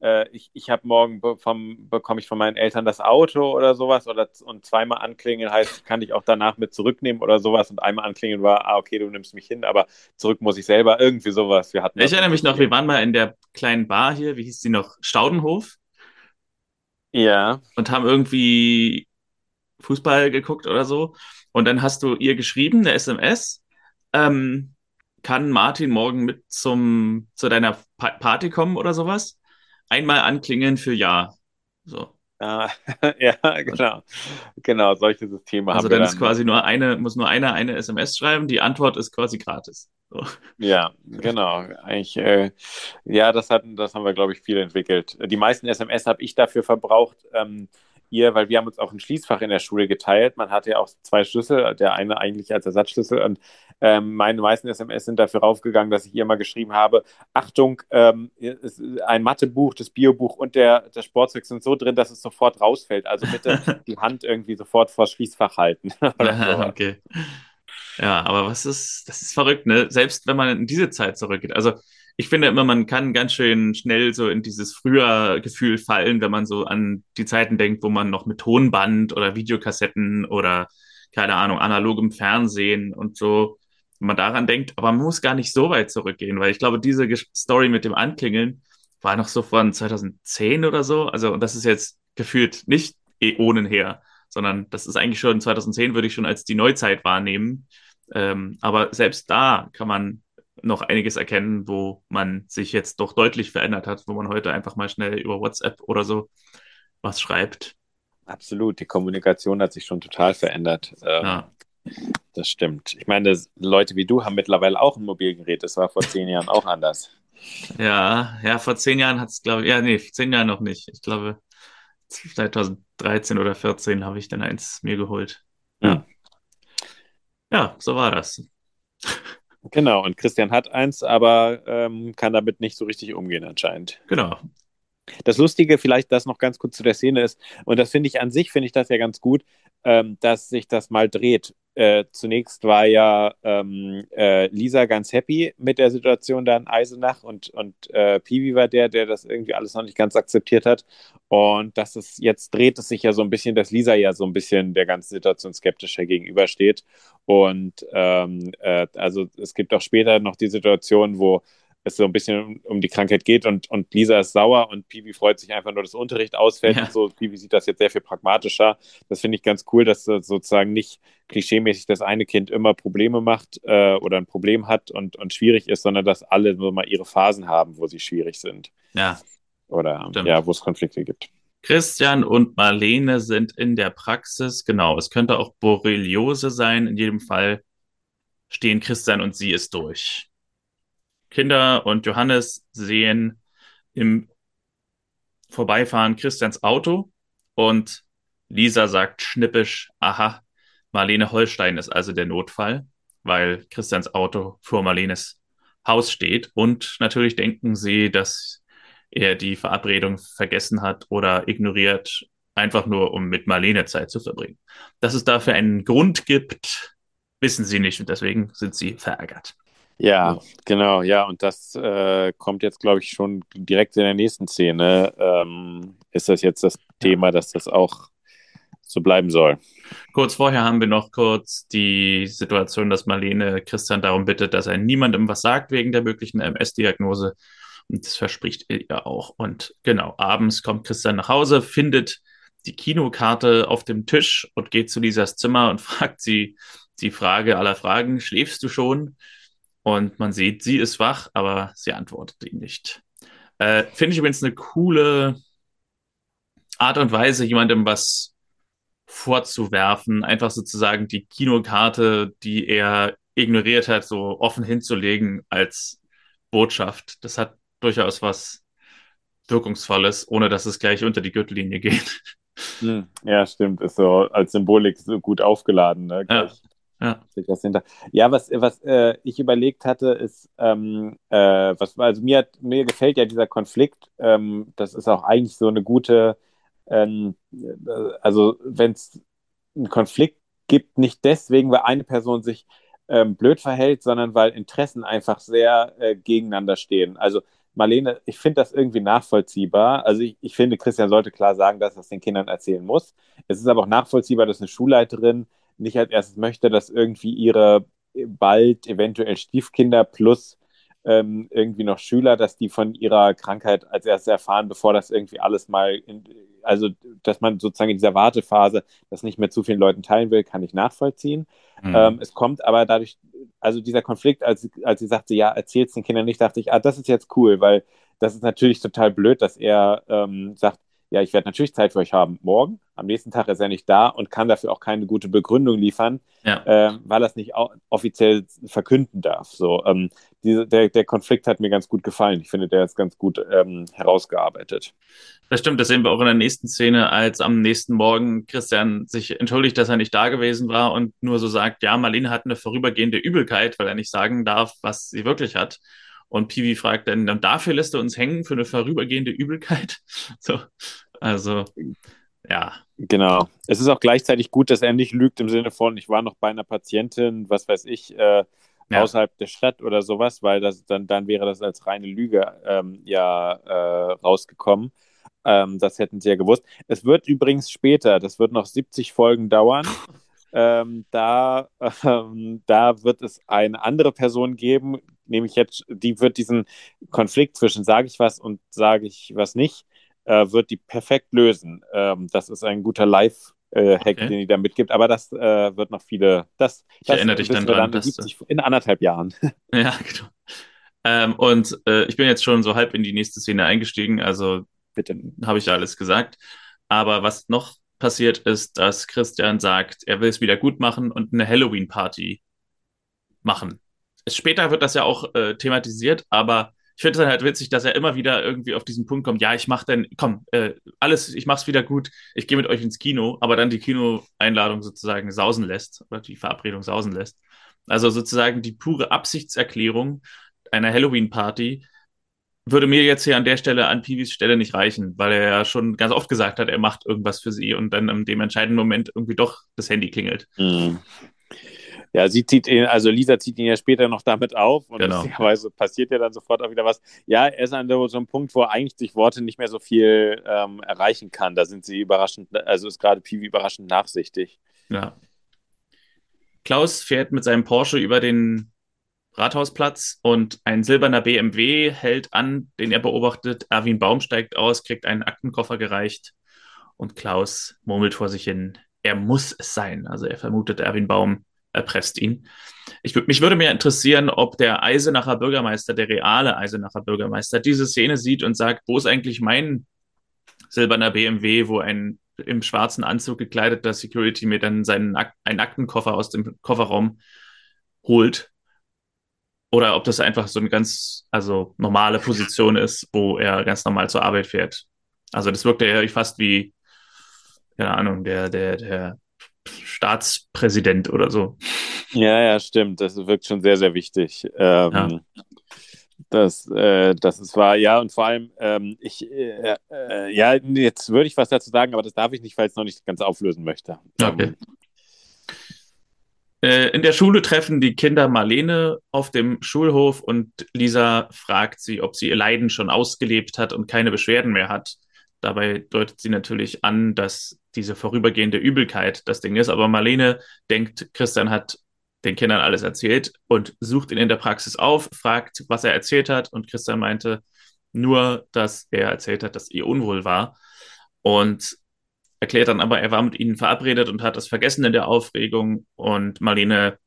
äh, ich, ich habe morgen vom, bekomme ich von meinen Eltern das Auto oder sowas oder und zweimal anklingeln heißt, kann ich auch danach mit zurücknehmen oder sowas und einmal anklingeln war, ah, okay, du nimmst mich hin, aber zurück muss ich selber, irgendwie sowas. Wir hatten ich erinnere mich noch, wir waren mal in der kleinen Bar hier, wie hieß die noch? Staudenhof. Ja. Und haben irgendwie Fußball geguckt oder so. Und dann hast du ihr geschrieben, eine SMS. Ähm, kann Martin morgen mit zum, zu deiner pa Party kommen oder sowas? Einmal anklingeln für Ja. So. Ah, <laughs> ja, genau. Genau, solche Systeme also haben wir. Also dann ist quasi nur eine, muss nur einer eine SMS schreiben, die Antwort ist quasi gratis. So. Ja, genau. Eigentlich, äh, ja, das, hat, das haben wir, glaube ich, viel entwickelt. Die meisten SMS habe ich dafür verbraucht, ähm, ihr, weil wir haben uns auch ein Schließfach in der Schule geteilt. Man hatte ja auch zwei Schlüssel, der eine eigentlich als Ersatzschlüssel. Und ähm, meine meisten SMS sind dafür raufgegangen, dass ich ihr mal geschrieben habe: Achtung, ähm, ein Mathebuch, das Biobuch und der, der Sportzweck sind so drin, dass es sofort rausfällt. Also bitte <laughs> die Hand irgendwie sofort vor Schließfach halten. <laughs> okay. Ja, aber was ist, das ist verrückt, ne? Selbst wenn man in diese Zeit zurückgeht. Also ich finde immer, man kann ganz schön schnell so in dieses früher Gefühl fallen, wenn man so an die Zeiten denkt, wo man noch mit Tonband oder Videokassetten oder keine Ahnung, analogem Fernsehen und so, wenn man daran denkt, aber man muss gar nicht so weit zurückgehen, weil ich glaube, diese Story mit dem Anklingeln war noch so von 2010 oder so. Also, und das ist jetzt gefühlt nicht Äonen her, sondern das ist eigentlich schon 2010 würde ich schon als die Neuzeit wahrnehmen. Ähm, aber selbst da kann man noch einiges erkennen, wo man sich jetzt doch deutlich verändert hat, wo man heute einfach mal schnell über WhatsApp oder so was schreibt. Absolut, die Kommunikation hat sich schon total verändert. Ähm, ja. Das stimmt. Ich meine, Leute wie du haben mittlerweile auch ein Mobilgerät. Das war vor zehn Jahren auch anders. <laughs> Ja, ja, vor zehn Jahren hat es, glaube ich, ja, nee, zehn Jahren noch nicht. Ich glaube, 2013 oder 14 habe ich dann eins mir geholt. Ja. Ja, so war das. Genau, und Christian hat eins, aber ähm, kann damit nicht so richtig umgehen anscheinend. Genau. Das Lustige, vielleicht das noch ganz kurz zu der Szene ist, und das finde ich an sich, finde ich das ja ganz gut, ähm, dass sich das mal dreht. Äh, zunächst war ja ähm, äh, Lisa ganz happy mit der Situation da in Eisenach und, und äh, Piwi war der, der das irgendwie alles noch nicht ganz akzeptiert hat. Und dass es jetzt dreht es sich ja so ein bisschen, dass Lisa ja so ein bisschen der ganzen Situation skeptischer gegenübersteht. Und ähm, äh, also es gibt auch später noch die Situation, wo es so ein bisschen um die Krankheit geht und, und Lisa ist sauer und Pibi freut sich einfach nur, dass Unterricht ausfällt ja. und so. Pibi sieht das jetzt sehr viel pragmatischer. Das finde ich ganz cool, dass sozusagen nicht klischeemäßig das eine Kind immer Probleme macht äh, oder ein Problem hat und, und schwierig ist, sondern dass alle nur mal ihre Phasen haben, wo sie schwierig sind. Ja. Oder Stimmt. ja, wo es Konflikte gibt. Christian und Marlene sind in der Praxis, genau. Es könnte auch Borreliose sein. In jedem Fall stehen Christian und sie es durch. Kinder und Johannes sehen im Vorbeifahren Christians Auto und Lisa sagt schnippisch, aha, Marlene Holstein ist also der Notfall, weil Christians Auto vor Marlenes Haus steht. Und natürlich denken sie, dass er die Verabredung vergessen hat oder ignoriert, einfach nur um mit Marlene Zeit zu verbringen. Dass es dafür einen Grund gibt, wissen sie nicht und deswegen sind sie verärgert. Ja, genau, ja, und das äh, kommt jetzt, glaube ich, schon direkt in der nächsten Szene. Ähm, ist das jetzt das Thema, dass das auch so bleiben soll? Kurz vorher haben wir noch kurz die Situation, dass Marlene Christian darum bittet, dass er niemandem was sagt wegen der möglichen MS-Diagnose. Und das verspricht er ja auch. Und genau, abends kommt Christian nach Hause, findet die Kinokarte auf dem Tisch und geht zu Lisas Zimmer und <laughs> fragt sie die Frage aller Fragen, schläfst du schon? Und man sieht, sie ist wach, aber sie antwortet ihm nicht. Äh, Finde ich übrigens eine coole Art und Weise, jemandem was vorzuwerfen, einfach sozusagen die Kinokarte, die er ignoriert hat, so offen hinzulegen als Botschaft. Das hat durchaus was Wirkungsvolles, ohne dass es gleich unter die Gürtellinie geht. Hm, ja, stimmt. Ist so als Symbolik so gut aufgeladen. Ne? Ja. Ja. ja, was, was äh, ich überlegt hatte, ist, ähm, äh, was, also mir, mir gefällt ja dieser Konflikt. Ähm, das ist auch eigentlich so eine gute, ähm, äh, also wenn es einen Konflikt gibt, nicht deswegen, weil eine Person sich ähm, blöd verhält, sondern weil Interessen einfach sehr äh, gegeneinander stehen. Also Marlene, ich finde das irgendwie nachvollziehbar. Also ich, ich finde, Christian sollte klar sagen, dass er es den Kindern erzählen muss. Es ist aber auch nachvollziehbar, dass eine Schulleiterin nicht als erstes möchte, dass irgendwie ihre bald eventuell Stiefkinder plus ähm, irgendwie noch Schüler, dass die von ihrer Krankheit als erstes erfahren, bevor das irgendwie alles mal, in, also dass man sozusagen in dieser Wartephase das nicht mehr zu vielen Leuten teilen will, kann ich nachvollziehen. Mhm. Ähm, es kommt aber dadurch, also dieser Konflikt, als, als sie sagte, ja, erzählt es den Kindern nicht, dachte ich, ah, das ist jetzt cool, weil das ist natürlich total blöd, dass er ähm, sagt, ja, ich werde natürlich Zeit für euch haben morgen. Am nächsten Tag ist er nicht da und kann dafür auch keine gute Begründung liefern, ja. äh, weil er es nicht offiziell verkünden darf. So, ähm, diese, der, der Konflikt hat mir ganz gut gefallen. Ich finde, der ist ganz gut ähm, herausgearbeitet. Das stimmt, das sehen wir auch in der nächsten Szene, als am nächsten Morgen Christian sich entschuldigt, dass er nicht da gewesen war und nur so sagt, ja, Marlene hat eine vorübergehende Übelkeit, weil er nicht sagen darf, was sie wirklich hat. Und Piwi fragt dann, dann dafür lässt er uns hängen für eine vorübergehende Übelkeit. <laughs> So, also, ja. Genau. Es ist auch gleichzeitig gut, dass er nicht lügt im Sinne von, ich war noch bei einer Patientin, was weiß ich, äh, ja. außerhalb der Stadt oder sowas, weil das dann, dann wäre das als reine Lüge ähm, ja äh, rausgekommen. Ähm, das hätten sie ja gewusst. Es wird übrigens später, das wird noch 70 Folgen dauern. <laughs> Ähm, da, ähm, da wird es eine andere Person geben, nämlich jetzt, die wird diesen Konflikt zwischen sage ich was und sage ich was nicht, äh, wird die perfekt lösen. Ähm, das ist ein guter Live- äh, Hack, okay. den die da mitgibt. Aber das äh, wird noch viele. Das, ich das erinnere dich dann dran. Dann dass, in anderthalb Jahren. <laughs> Ja, genau. Ähm, und äh, ich bin jetzt schon so halb in die nächste Szene eingestiegen, also bitte habe ich alles gesagt. Aber was noch passiert ist, dass Christian sagt, er will es wieder gut machen und eine Halloween-Party machen später wird das ja auch äh, thematisiert, aber ich finde es halt witzig, dass er immer wieder irgendwie auf diesen Punkt kommt, ja, ich mache dann, komm, äh, alles, ich mach's wieder gut, ich gehe mit euch ins Kino, aber dann die Kinoeinladung sozusagen sausen lässt oder die Verabredung sausen lässt. Also sozusagen die pure Absichtserklärung einer Halloween-Party würde mir jetzt hier an der Stelle, an Piwis Stelle nicht reichen, weil er ja schon ganz oft gesagt hat, er macht irgendwas für sie und dann in dem entscheidenden Moment irgendwie doch das Handy klingelt. Mhm. Ja, sie zieht ihn, also Lisa zieht ihn ja später noch damit auf und genau. passiert ja dann sofort auch wieder was. Ja, er ist an so einem Punkt, wo eigentlich durch Worte nicht mehr so viel ähm, erreichen kann. Da sind sie überraschend, also ist gerade Piwi überraschend nachsichtig. Ja. Klaus fährt mit seinem Porsche über den Rathausplatz und ein silberner BMW hält an, den er beobachtet. Erwin Baum steigt aus, kriegt einen Aktenkoffer gereicht und Klaus murmelt vor sich hin, er muss es sein. Also er vermutet Erwin Baum erpresst ihn. Ich, mich würde mir interessieren, ob der Eisenacher Bürgermeister, der reale Eisenacher Bürgermeister, diese Szene sieht und sagt, wo ist eigentlich mein silberner BMW, wo ein im schwarzen Anzug gekleideter Security mir dann seinen Ak einen Aktenkoffer aus dem Kofferraum holt. Oder ob das einfach so eine ganz, also normale Position ist, wo er ganz normal zur Arbeit fährt. Also das wirkte ja fast wie, keine Ahnung, der, der, der Staatspräsident oder so. Ja, ja, stimmt. Das wirkt schon sehr, sehr wichtig. Ähm, ja. Das, äh, das ist wahr, ja, und vor allem, ähm, ich, äh, äh, ja, jetzt würde ich was dazu sagen, aber das darf ich nicht, weil ich es noch nicht ganz auflösen möchte. Okay. Ähm, äh, in der Schule treffen die Kinder Marlene auf dem Schulhof und Lisa fragt sie, ob sie ihr Leiden schon ausgelebt hat und keine Beschwerden mehr hat. Dabei deutet sie natürlich an, dass diese vorübergehende Übelkeit das Ding ist. Aber Marlene denkt, Christian hat den Kindern alles erzählt und sucht ihn in der Praxis auf, fragt, was er erzählt hat. Und Christian meinte nur, dass er erzählt hat, dass ihr unwohl war. Und erklärt dann aber, er war mit ihnen verabredet und hat das vergessen in der Aufregung. Und Marlene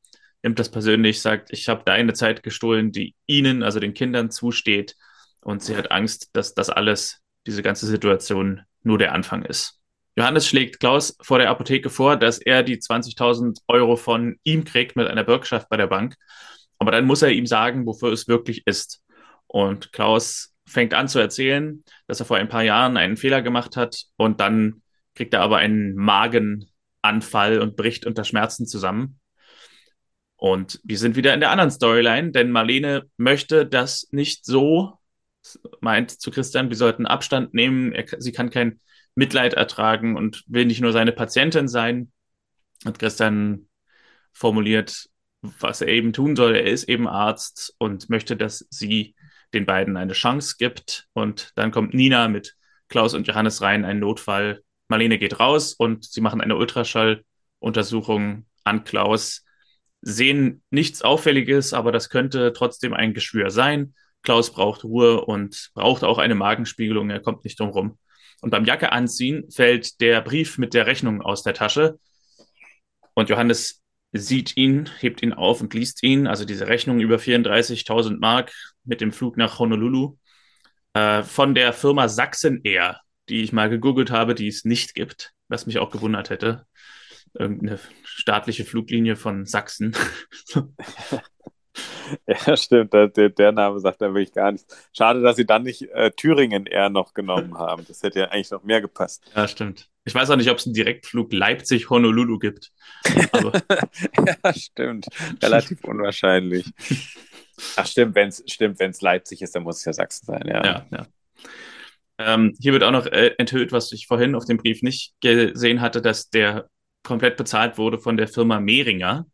nimmt das persönlich, sagt, ich habe deine Zeit gestohlen, die ihnen, also den Kindern, zusteht. Und sie hat Angst, dass das alles, diese ganze Situation, nur der Anfang ist. Johannes schlägt Klaus vor der Apotheke vor, dass er die 20.000 Euro von ihm kriegt mit einer Bürgschaft bei der Bank. Aber dann muss er ihm sagen, wofür es wirklich ist. Und Klaus fängt an zu erzählen, dass er vor ein paar Jahren einen Fehler gemacht hat und dann kriegt er aber einen Magenanfall und bricht unter Schmerzen zusammen. Und wir sind wieder in der anderen Storyline, denn Marlene möchte das nicht so, meint zu Christian, wir sollten Abstand nehmen, er, sie kann kein Mitleid ertragen und will nicht nur seine Patientin sein. Und Christian formuliert, was er eben tun soll. Er ist eben Arzt und möchte, dass sie den beiden eine Chance gibt. Und dann kommt Nina mit Klaus und Johannes rein, ein Notfall. Marlene geht raus und sie machen eine Ultraschalluntersuchung an Klaus. Sehen nichts Auffälliges, aber das könnte trotzdem ein Geschwür sein. Klaus braucht Ruhe und braucht auch eine Magenspiegelung. Er kommt nicht drum rum. Und beim Jacke anziehen fällt der Brief mit der Rechnung aus der Tasche. Und Johannes sieht ihn, hebt ihn auf und liest ihn. Also diese Rechnung über 34.000 Mark mit dem Flug nach Honolulu äh, von der Firma Sachsen Air, die ich mal gegoogelt habe, die es nicht gibt, was mich auch gewundert hätte. Irgendeine staatliche Fluglinie von Sachsen. <laughs> Ja, stimmt. Der, der, Name sagt dann wirklich gar nichts. Schade, dass sie dann nicht äh, Thüringen eher noch genommen <laughs> haben. Das hätte ja eigentlich noch mehr gepasst. Ja, stimmt. Ich weiß auch nicht, ob es einen Direktflug Leipzig-Honolulu gibt. <laughs> ja, stimmt. Relativ unwahrscheinlich. Ach, stimmt, wenn es stimmt, wenn's Leipzig ist, dann muss es ja Sachsen sein, ja. Ja, ja. Ähm, hier wird auch noch äh, enthüllt, was ich vorhin auf dem Brief nicht gesehen hatte, dass der komplett bezahlt wurde von der Firma Mehringer.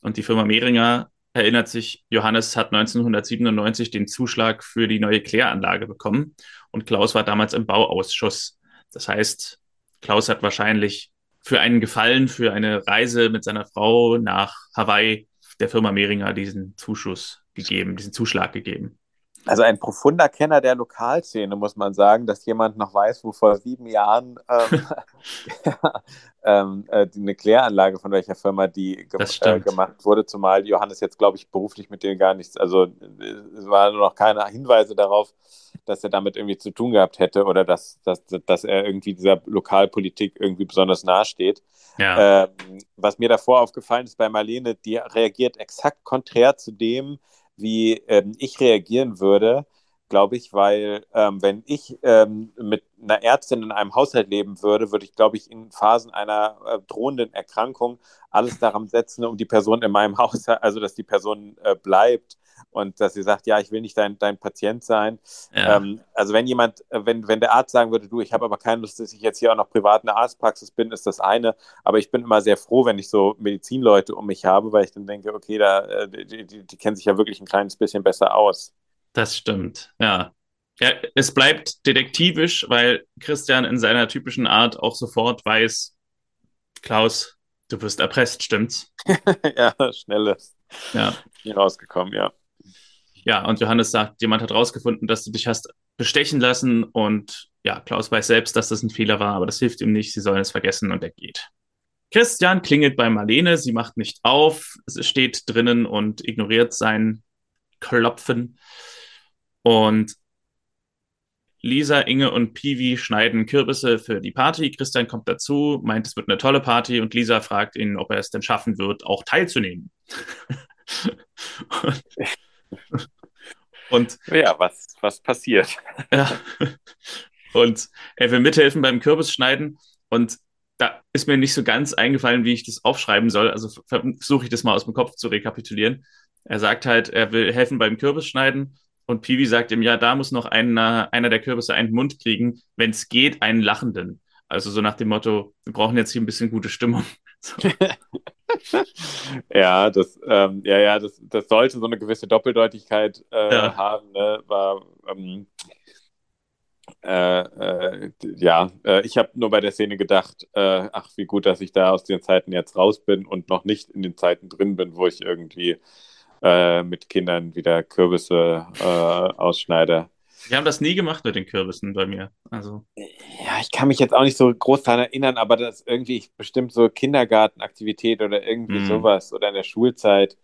Und die Firma Mehringer erinnert sich, Johannes hat 1997 den Zuschlag für die neue Kläranlage bekommen und Klaus war damals im Bauausschuss. Das heißt, Klaus hat wahrscheinlich für einen Gefallen, für eine Reise mit seiner Frau nach Hawaii der Firma Mehringer diesen Zuschuss gegeben, diesen Zuschlag gegeben. Also ein profunder Kenner der Lokalszene, muss man sagen, dass jemand noch weiß, wo vor sieben Jahren ähm, <laughs> <laughs> ähm, äh, eine Kläranlage von welcher Firma die ge äh, gemacht wurde, zumal Johannes jetzt, glaube ich, beruflich mit denen gar nichts, also es waren noch keine Hinweise darauf, dass er damit irgendwie zu tun gehabt hätte oder dass, dass, dass er irgendwie dieser Lokalpolitik irgendwie besonders nahesteht. Ja. Ähm, was mir davor aufgefallen ist bei Marlene, die reagiert exakt konträr zu dem, wie ähm, ich reagieren würde, glaube ich, weil ähm, wenn ich ähm, mit einer Ärztin in einem Haushalt leben würde, würde ich, glaube ich, in Phasen einer äh, drohenden Erkrankung alles daran setzen, um die Person in meinem <laughs> Haushalt, also dass die Person äh, bleibt und dass sie sagt, ja, ich will nicht dein, dein Patient sein. Ja. Ähm, also wenn jemand, äh, wenn, wenn der Arzt sagen würde, du, ich habe aber keine Lust, dass ich jetzt hier auch noch privat in der Arztpraxis bin, ist das eine. Aber ich bin immer sehr froh, wenn ich so Medizinleute um mich habe, weil ich dann denke, okay, da, äh, die, die, die kennen sich ja wirklich ein kleines bisschen besser aus. Das stimmt, ja. Ja, es bleibt detektivisch, weil Christian in seiner typischen Art auch sofort weiß, Klaus, du wirst erpresst, stimmt's? <laughs> ja, schnelles. Ja. Hier rausgekommen, ja. Ja, und Johannes sagt, jemand hat rausgefunden, dass du dich hast bestechen lassen und ja, Klaus weiß selbst, dass das ein Fehler war, aber das hilft ihm nicht, sie sollen es vergessen und er geht. Christian klingelt bei Marlene, sie macht nicht auf, sie steht drinnen und ignoriert sein Klopfen. Und Lisa, Inge und Piwi schneiden Kürbisse für die Party. Christian kommt dazu, meint, es wird eine tolle Party und Lisa fragt ihn, ob er es denn schaffen wird, auch teilzunehmen. Und ja, was, was passiert? Ja. Und er will mithelfen beim Kürbisschneiden. Und da ist mir nicht so ganz eingefallen, wie ich das aufschreiben soll. Also versuche ich das mal aus dem Kopf zu rekapitulieren. Er sagt halt, er will helfen beim Kürbisschneiden. Und Piwi sagt ihm, ja, da muss noch einer, einer der Kürbisse einen Mund kriegen, wenn es geht, einen Lachenden. Also so nach dem Motto, wir brauchen jetzt hier ein bisschen gute Stimmung. <laughs> So. <laughs> ja, das, ähm, ja, ja, das, das sollte so eine gewisse Doppeldeutigkeit äh, ja. haben. Ne? War, ähm, äh, äh, ja, äh, ich habe nur bei der Szene gedacht, äh, ach, wie gut, dass ich da aus den Zeiten jetzt raus bin und noch nicht in den Zeiten drin bin, wo ich irgendwie äh, mit Kindern wieder Kürbisse ausschneide. Wir haben das nie gemacht mit den Kürbissen bei mir. Also. Ja, ich kann mich jetzt auch nicht so groß daran erinnern, aber das ist irgendwie bestimmt so Kindergartenaktivität oder irgendwie mm. sowas oder in der Schulzeit.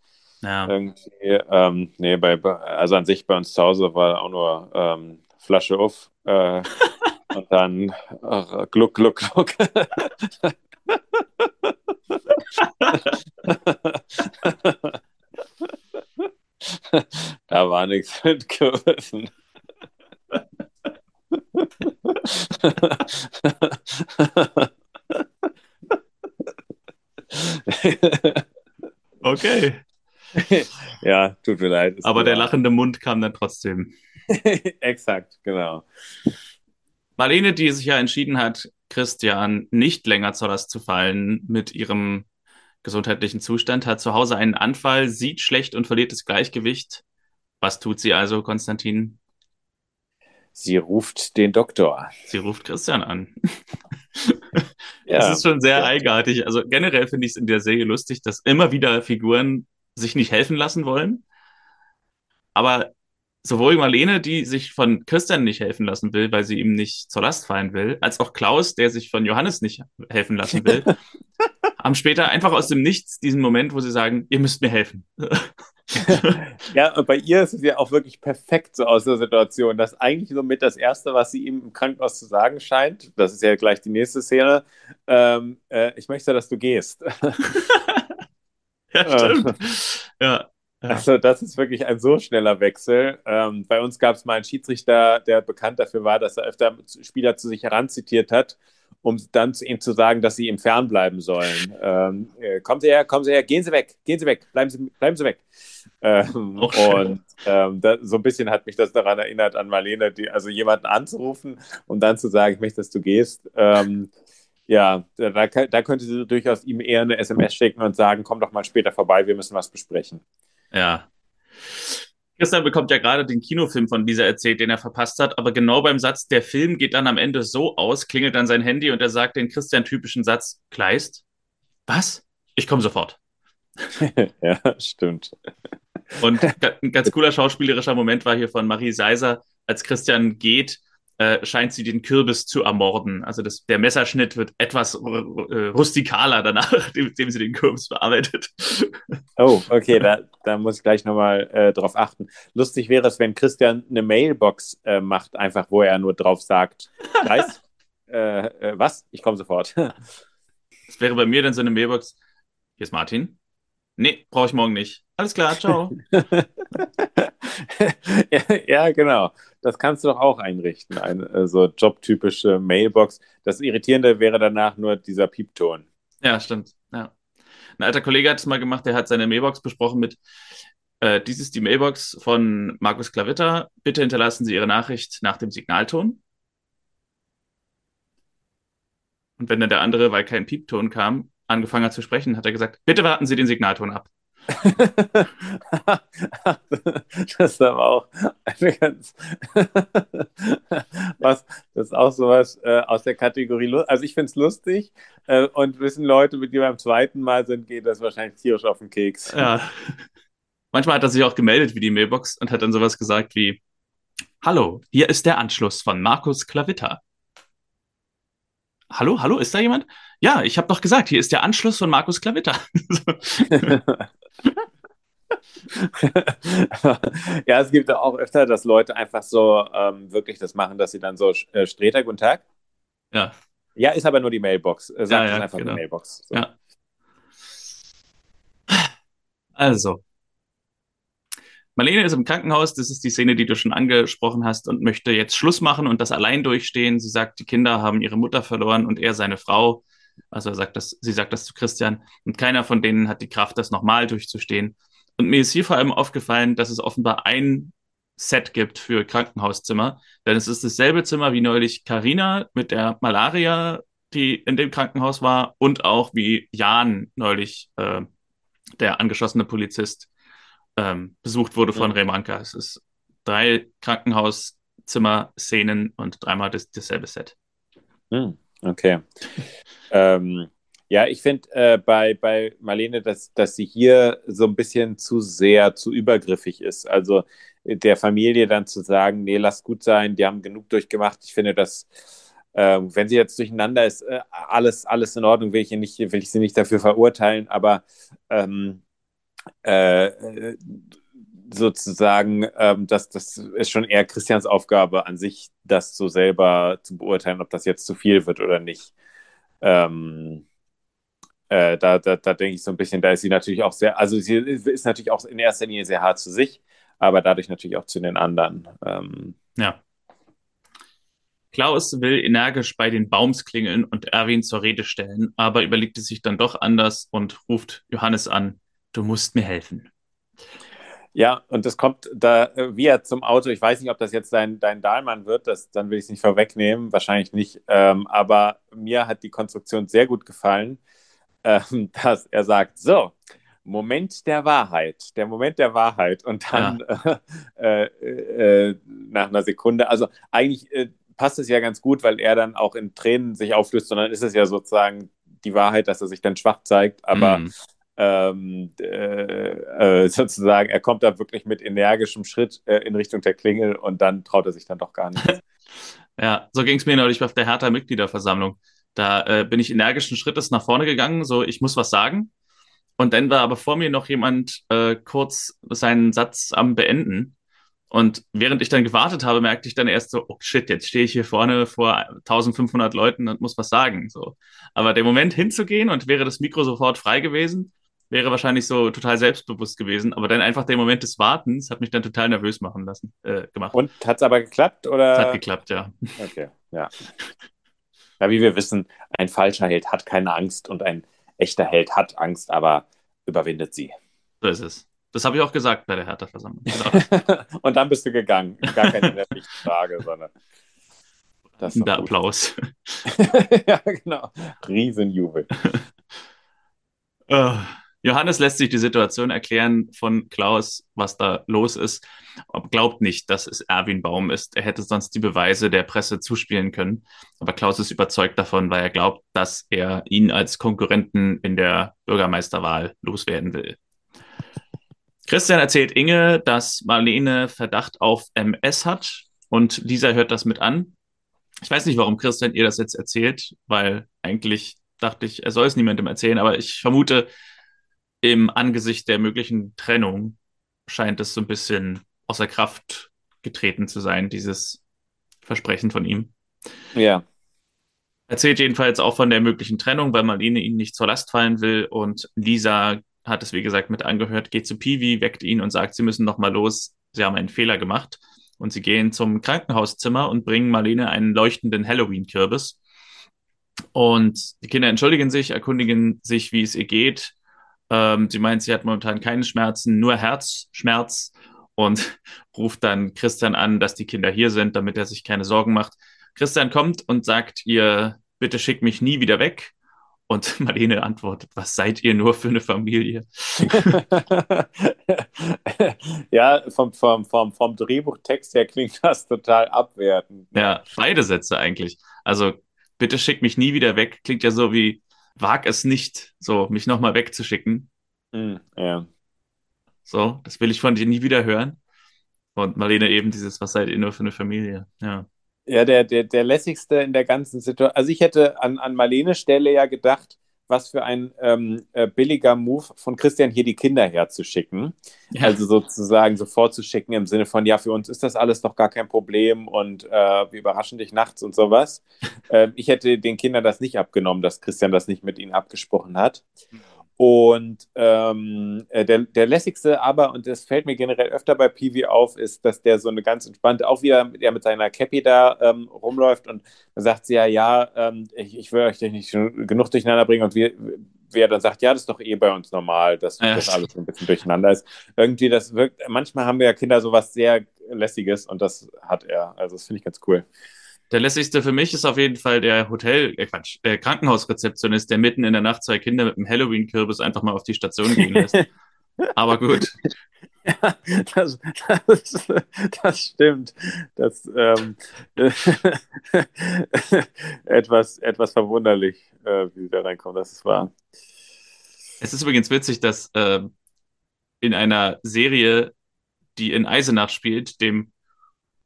Ja. Irgendwie, ähm, nee, bei, also an sich bei uns zu Hause war auch nur ähm, Flasche auf äh, <laughs> und dann äh, Gluck, Gluck, Gluck. <laughs> <laughs> <laughs> da war nichts mit Kürbissen. okay. Ja, tut mir leid. Aber der lachende Mund kam dann trotzdem. <laughs> Exakt, genau. Marlene, die sich ja entschieden hat, Christian nicht länger zur Last zu fallen mit ihrem gesundheitlichen Zustand, hat zu Hause einen Anfall, sieht schlecht und verliert das Gleichgewicht. Was tut sie also, Konstantin? Sie ruft den Doktor. Sie ruft Christian an. <laughs> ja, das ist schon sehr eigenartig. Also generell finde ich es in der Serie lustig, dass immer wieder Figuren sich nicht helfen lassen wollen. Aber sowohl Marlene, die sich von Christian nicht helfen lassen will, weil sie ihm nicht zur Last fallen will, als auch Klaus, der sich von Johannes nicht helfen lassen will, <laughs> haben später einfach aus dem Nichts diesen Moment, wo sie sagen, ihr müsst mir helfen. <laughs> ja, und bei ihr ist es ja auch wirklich perfekt so aus der Situation. Das ist eigentlich so mit das Erste, was sie ihm im Krankenhaus zu sagen scheint. Das ist ja gleich die nächste Szene. Ähm, äh, ich möchte, dass du gehst. <laughs> ja, stimmt. <laughs> ja. Ja. Also das ist wirklich ein so schneller Wechsel. Ähm, bei uns gab es mal einen Schiedsrichter, der bekannt dafür war, dass er öfter Spieler zu sich heranzitiert hat um dann zu ihm zu sagen, dass sie ihm fernbleiben sollen. Ähm, äh, kommen Sie her, kommen Sie her, gehen Sie weg, gehen Sie weg, bleiben Sie, bleiben Sie weg. Ähm, und ähm, da, so ein bisschen hat mich das daran erinnert an Marlene, die, also jemanden anzurufen und dann zu sagen, ich möchte, dass du gehst. Ähm, ja, da, da könnte sie durchaus ihm eher eine SMS schicken und sagen, komm doch mal später vorbei, wir müssen was besprechen. Ja. Christian bekommt ja gerade den Kinofilm von dieser erzählt, den er verpasst hat, aber genau beim Satz, der Film geht dann am Ende so aus, klingelt dann sein Handy und er sagt den Christian-typischen Satz, Kleist? Was? Ich komme sofort. <laughs> ja, stimmt. Und ein ganz cooler schauspielerischer Moment war hier von Marie Seiser, als Christian geht äh, scheint sie den Kürbis zu ermorden. Also das, der Messerschnitt wird etwas äh, rustikaler danach, <laughs> nachdem sie den Kürbis bearbeitet. <laughs> Oh, okay, da, da muss ich gleich nochmal äh, drauf achten. Lustig wäre es, wenn Christian eine Mailbox äh, macht, einfach wo er nur drauf sagt, <laughs> äh, äh, was? Ich komme sofort. Das wäre bei mir dann so eine Mailbox. Hier ist Martin. Nee, brauche ich morgen nicht. Alles klar, ciao. <laughs> ja, ja, genau. Das kannst du doch auch einrichten, eine äh, so jobtypische Mailbox. Das Irritierende wäre danach nur dieser Piepton. Ja, stimmt. Ja. Ein alter Kollege hat es mal gemacht, der hat seine Mailbox besprochen mit, äh, dies ist die Mailbox von Markus Klavitter. Bitte hinterlassen Sie Ihre Nachricht nach dem Signalton. Und wenn dann der andere, weil kein Piepton kam, angefangen hat zu sprechen, hat er gesagt, bitte warten Sie den Signalton ab. <laughs> das ist aber auch eine ganz <laughs> was, das ist auch sowas äh, aus der Kategorie, also ich finde es lustig äh, und wissen Leute, mit die beim zweiten Mal sind, geht das wahrscheinlich tierisch auf den Keks. Ja. Manchmal hat er sich auch gemeldet wie die Mailbox und hat dann sowas gesagt wie, Hallo, hier ist der Anschluss von Markus Klavitta. Hallo, hallo, ist da jemand? Ja, ich habe doch gesagt, hier ist der Anschluss von Markus Klavitter. <laughs> ja, es gibt auch öfter, dass Leute einfach so ähm, wirklich das machen, dass sie dann so, äh, Streter, guten Tag. Ja. Ja, ist aber nur die Mailbox. Sagt ja, ja, einfach genau. die Mailbox. So. Ja. Also. Marlene ist im Krankenhaus, das ist die Szene, die du schon angesprochen hast, und möchte jetzt Schluss machen und das allein durchstehen. Sie sagt, die Kinder haben ihre Mutter verloren und er seine Frau. Also er sagt das, sie sagt das zu Christian. Und keiner von denen hat die Kraft, das nochmal durchzustehen. Und mir ist hier vor allem aufgefallen, dass es offenbar ein Set gibt für Krankenhauszimmer. Denn es ist dasselbe Zimmer wie neulich Carina mit der Malaria, die in dem Krankenhaus war, und auch wie Jan neulich, äh, der angeschossene Polizist, ähm, besucht wurde von mhm. Remanka. Es ist drei Krankenhauszimmer-Szenen und dreimal das, dasselbe Set. Hm, okay. ähm, ja, ich finde äh, bei, bei Marlene, dass, dass sie hier so ein bisschen zu sehr, zu übergriffig ist. Also der Familie dann zu sagen, nee, lass gut sein, die haben genug durchgemacht. Ich finde, dass äh, wenn sie jetzt durcheinander ist, äh, alles, alles in Ordnung, will ich, nicht, will ich sie nicht dafür verurteilen, aber ähm, äh, sozusagen, ähm, das, das ist schon eher Christians Aufgabe an sich, das so selber zu beurteilen, ob das jetzt zu viel wird oder nicht. Ähm, äh, da, da, da denke ich so ein bisschen, da ist sie natürlich auch sehr, also sie ist natürlich auch in erster Linie sehr hart zu sich, aber dadurch natürlich auch zu den anderen. Ähm, ja. Klaus will energisch bei den Baums klingeln und Erwin zur Rede stellen, aber überlegt es sich dann doch anders und ruft Johannes an, du musst mir helfen. Ja, und das kommt da äh, wieder zum Auto. Ich weiß nicht, ob das jetzt dein, dein Dahlmann wird, das, dann will ich es nicht vorwegnehmen, wahrscheinlich nicht. Ähm, aber mir hat die Konstruktion sehr gut gefallen, <laughs> ähm, dass er sagt, so, Moment der Wahrheit, der Moment der Wahrheit und dann ja. <laughs> äh, äh, äh, nach einer Sekunde, also eigentlich äh, passt es ja ganz gut, weil er dann auch in Tränen sich auflöst, sondern ist es ja sozusagen die Wahrheit, dass er sich dann schwach zeigt, aber mm. Ähm, äh, äh, sozusagen, er kommt da wirklich mit energischem Schritt in Richtung der Klingel und dann traut er sich dann doch gar nicht. <laughs> ja, so ging es mir neulich auf der Hertha-Mitgliederversammlung. Da bin ich energischen Schrittes nach vorne gegangen, so ich muss was sagen und dann war aber vor mir noch jemand äh, kurz seinen Satz am Beenden. Und während ich dann gewartet habe, merkte ich dann erst so, oh shit, jetzt stehe ich hier vorne vor 1500 Leuten und muss was sagen. So. Aber der Moment hinzugehen und wäre das Mikro sofort frei gewesen, wäre wahrscheinlich so total selbstbewusst gewesen. Aber dann einfach der Moment des Wartens hat mich dann total nervös machen lassen, äh, gemacht. Und hat es aber geklappt? Oder? Es hat geklappt, ja. Okay, ja. Ja, wie wir wissen, ein falscher Held hat keine Angst und ein echter Held hat Angst, aber überwindet sie. So ist es. Das habe ich auch gesagt bei der Hertha-Versammlung. <laughs> Genau. und dann bist du gegangen. Gar keine <laughs> Frage, sondern. Das der Applaus. <laughs> ja, genau. Riesenjubel. uh. Johannes lässt sich die Situation erklären von Klaus, was da los ist. Glaubt nicht, dass es Erwin Baum ist. Er hätte sonst die Beweise der Presse zuspielen können. Aber Klaus ist überzeugt davon, weil er glaubt, dass er ihn als Konkurrenten in der Bürgermeisterwahl loswerden will. Christian erzählt Inge, dass Marlene Verdacht auf MS hat und Lisa hört das mit an. Ich weiß nicht, warum Christian ihr das jetzt erzählt, weil eigentlich dachte ich, er soll es niemandem erzählen, aber ich vermute, im Angesicht der möglichen Trennung scheint es so ein bisschen außer Kraft getreten zu sein, dieses Versprechen von ihm. Ja. Erzählt jedenfalls auch von der möglichen Trennung, weil Marlene ihn nicht zur Last fallen will und Lisa hat es, wie gesagt, mit angehört, geht zu Piwi, weckt ihn und sagt, sie müssen noch mal los, sie haben einen Fehler gemacht. Und sie gehen zum Krankenhauszimmer und bringen Marlene einen leuchtenden Halloween-Kürbis. Und die Kinder entschuldigen sich, erkundigen sich, wie es ihr geht. Ähm, sie meint, sie hat momentan keine Schmerzen, nur Herzschmerz und <laughs> ruft dann Christian an, dass die Kinder hier sind, damit er sich keine Sorgen macht. Christian kommt und sagt ihr, bitte schick mich nie wieder weg. Und <laughs> Marlene antwortet, was seid ihr nur für eine Familie? <laughs> ja, vom, vom, vom, vom Drehbuchtext her klingt das total abwertend. Ja, beide Sätze eigentlich. Also, bitte schick mich nie wieder weg, klingt ja so wie, wag es nicht, so mich nochmal wegzuschicken. Mm, ja. So, das will ich von dir nie wieder hören. Und Marlene eben dieses, was seid ihr nur für eine Familie? Ja. Ja, der, der, der lässigste in der ganzen Situation. Also ich hätte an, an Marlenes Stelle ja gedacht, was für ein ähm, äh, billiger Move von Christian, hier die Kinder herzuschicken. Ja. Also sozusagen sofort zu schicken im Sinne von, ja, für uns ist das alles doch gar kein Problem und äh, wir überraschen dich nachts und sowas. <laughs> ähm, ich hätte den Kindern das nicht abgenommen, dass Christian das nicht mit ihnen abgesprochen hat. Und ähm, äh, der, der lässigste aber, und das fällt mir generell öfter bei Peewee auf, ist, dass der so eine ganz entspannte, auch wieder der mit seiner Cappy da ähm, rumläuft und dann sagt sie ja, ja, ähm, ich, ich will euch nicht genug durcheinander bringen und wir, wer dann sagt, ja, das ist doch eh bei uns normal, dass ja. das alles ein bisschen durcheinander ist. Irgendwie, das wirkt, manchmal haben wir ja Kinder sowas sehr Lässiges und das hat er. Also das finde ich ganz cool. Der lässigste für mich ist auf jeden Fall der Hotel, äh Quatsch, äh, Krankenhausrezeptionist, der mitten in der Nacht zwei Kinder mit einem Halloween-Kürbis einfach mal auf die Station gehen lässt. <laughs> Aber gut. Ja, das, das, das stimmt. Das ähm, <laughs> etwas, etwas verwunderlich, äh, wie sie da reinkommen, das ist wahr. Es ist übrigens witzig, dass äh, in einer Serie, die in Eisenach spielt, dem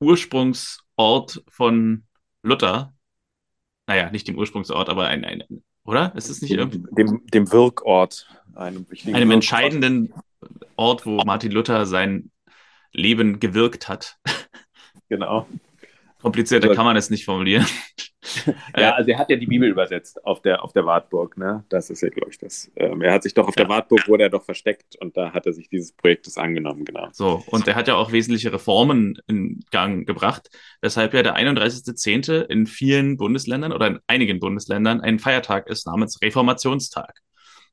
Ursprungsort von Luther, naja, nicht dem Ursprungsort, aber ein, ein oder? Ist es nicht irgendwie? Dem, dem Wirkort. Einem, einem Wirkort. entscheidenden Ort, wo Martin Luther sein Leben gewirkt hat. Genau. Komplizierter kann man es nicht formulieren. <laughs> ja, also er hat ja die Bibel übersetzt auf der, auf der Wartburg, ne? Das ist ja, glaube ich, das. Ähm, er hat sich doch auf ja. der Wartburg, wurde er doch versteckt und da hat er sich dieses Projektes angenommen, genau. So, und er hat ja auch wesentliche Reformen in Gang gebracht, weshalb ja der 31.10. in vielen Bundesländern oder in einigen Bundesländern ein Feiertag ist namens Reformationstag.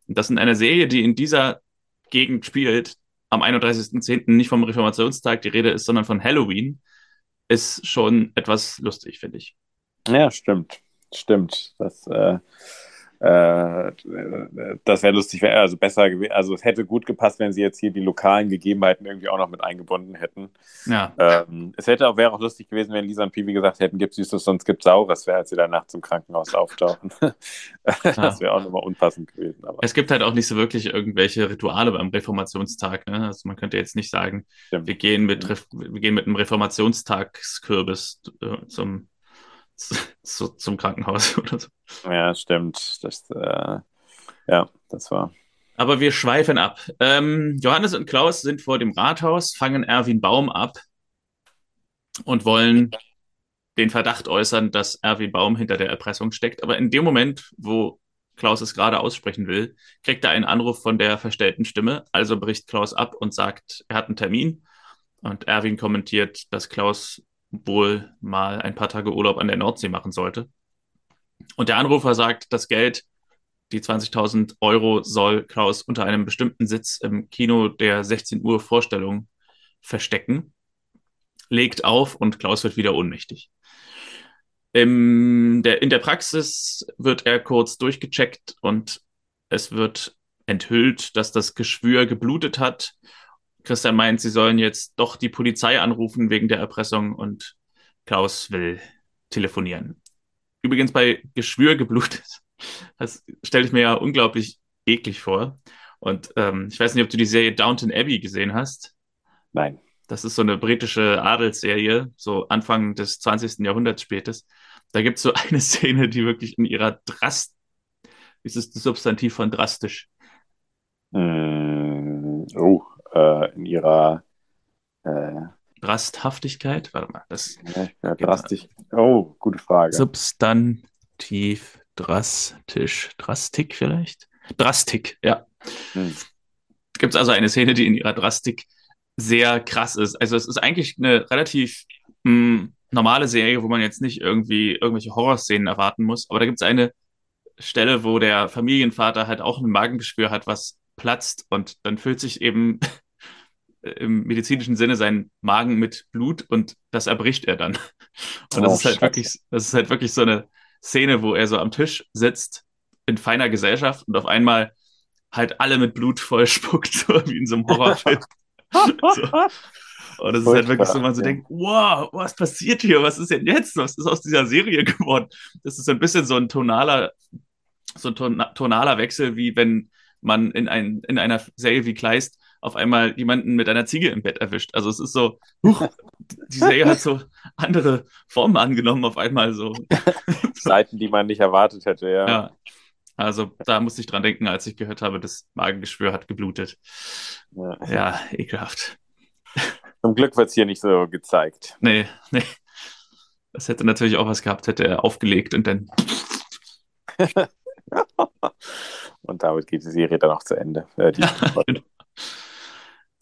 Und das in einer Serie, die in dieser Gegend spielt, am 31.10. nicht vom Reformationstag die Rede ist, sondern von Halloween, ist schon etwas lustig, finde ich. Ja, stimmt. Stimmt. Das, äh, das wäre lustig, wär also besser gewesen. Also es hätte gut gepasst, wenn sie jetzt hier die lokalen Gegebenheiten irgendwie auch noch mit eingebunden hätten. Ja. Ähm, es hätte auch, wäre auch lustig gewesen, wenn Lisa und Piwi gesagt hätten, gibt Süßes, sonst gibt Saures, wäre, als sie danach zum Krankenhaus auftauchen. <laughs> das wäre auch nochmal unpassend gewesen. Aber. Es gibt halt auch nicht so wirklich irgendwelche Rituale beim Reformationstag. Ne? Also man könnte jetzt nicht sagen, wir gehen mit, wir gehen mit einem Reformationstagskürbis äh, zum <laughs> zu, zum Krankenhaus <laughs> oder so. Ja, stimmt. Das, äh, ja, das war. Aber wir schweifen ab. Ähm, Johannes und Klaus sind vor dem Rathaus, fangen Erwin Baum ab und wollen den Verdacht äußern, dass Erwin Baum hinter der Erpressung steckt. Aber in dem Moment, wo Klaus es gerade aussprechen will, kriegt er einen Anruf von der verstellten Stimme. Also bricht Klaus ab und sagt, er hat einen Termin. Und Erwin kommentiert, dass Klaus wohl mal ein paar Tage Urlaub an der Nordsee machen sollte. Und der Anrufer sagt, das Geld, die 20.000 Euro, soll Klaus unter einem bestimmten Sitz im Kino der 16 Uhr Vorstellung verstecken, legt auf und Klaus wird wieder ohnmächtig. In der, in der Praxis wird er kurz durchgecheckt und es wird enthüllt, dass das Geschwür geblutet hat Christian meint, sie sollen jetzt doch die Polizei anrufen wegen der Erpressung und Klaus will telefonieren. Übrigens bei Geschwür geblutet, <laughs> das stelle ich mir ja unglaublich eklig vor. Und ähm, ich weiß nicht, ob du die Serie Downton Abbey gesehen hast. Nein. Das ist so eine britische Adelsserie, so Anfang des 20. Jahrhunderts spätes. Da gibt es so <laughs> eine Szene, die wirklich in ihrer Drast, ist das Substantiv von drastisch? Mm, oh, äh, in ihrer äh, Drasthaftigkeit? Warte mal, das. Ja, drastisch. Oh, gute Frage. Substantiv, drastisch, drastik vielleicht? Drastik, ja. Hm. Gibt es also eine Szene, die in ihrer Drastik sehr krass ist. Also es ist eigentlich eine relativ mh, hm, normale Serie, wo man jetzt nicht irgendwie irgendwelche Horrorszenen erwarten muss. Aber da gibt es eine Stelle, wo der Familienvater halt auch ein Magengeschwür hat, was platzt und dann füllt sich eben im medizinischen Sinne sein Magen mit Blut und das erbricht er dann. Und das oh, ist halt Scheiße. wirklich, das ist halt wirklich so eine Szene, wo er so am Tisch sitzt in feiner Gesellschaft und auf einmal halt alle mit Blut vollspuckt, <laughs> so wie in so einem Horrorfilm. <laughs> so. Und das ist halt wirklich so, man so ja. denkt, wow, was passiert hier? Was ist denn jetzt? Was ist aus dieser Serie <laughs> geworden? Das ist so ein bisschen so ein tonaler, so ein tonaler Wechsel, wie wenn man in, ein, in einer Serie wie Kleist auf einmal jemanden mit einer Ziege im Bett erwischt. Also es ist so, huch, die Serie hat so andere Formen angenommen auf einmal so. <laughs> Seiten, die man nicht erwartet hätte, ja. ja. Also da musste ich dran denken, als ich gehört habe, das Magengeschwür hat geblutet. Ja, ja ekelhaft. Zum Glück wird es hier nicht so gezeigt. Nee, nee. Das hätte natürlich auch was gehabt, hätte er aufgelegt und dann <laughs> Und damit geht die Serie dann auch zu Ende. Äh, <laughs> genau.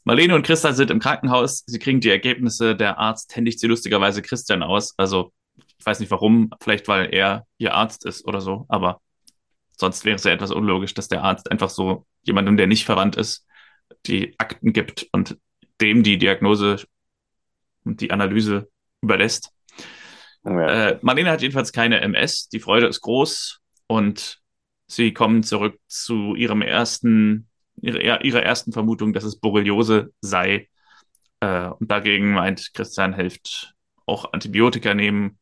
Marlene und Christian sind im Krankenhaus. Sie kriegen die Ergebnisse. Der Arzt händigt sie lustigerweise Christian aus. Also, ich weiß nicht warum. Vielleicht, weil er ihr Arzt ist oder so. Aber sonst wäre es ja etwas unlogisch, dass der Arzt einfach so jemandem, der nicht verwandt ist, die Akten gibt und dem die Diagnose und die Analyse überlässt. Ja. Äh, Marlene hat jedenfalls keine MS. Die Freude ist groß und sie kommen zurück zu ihrem ersten, ihrer, ihrer ersten Vermutung, dass es Borreliose sei. Äh, und dagegen meint Christian, hilft auch Antibiotika nehmen.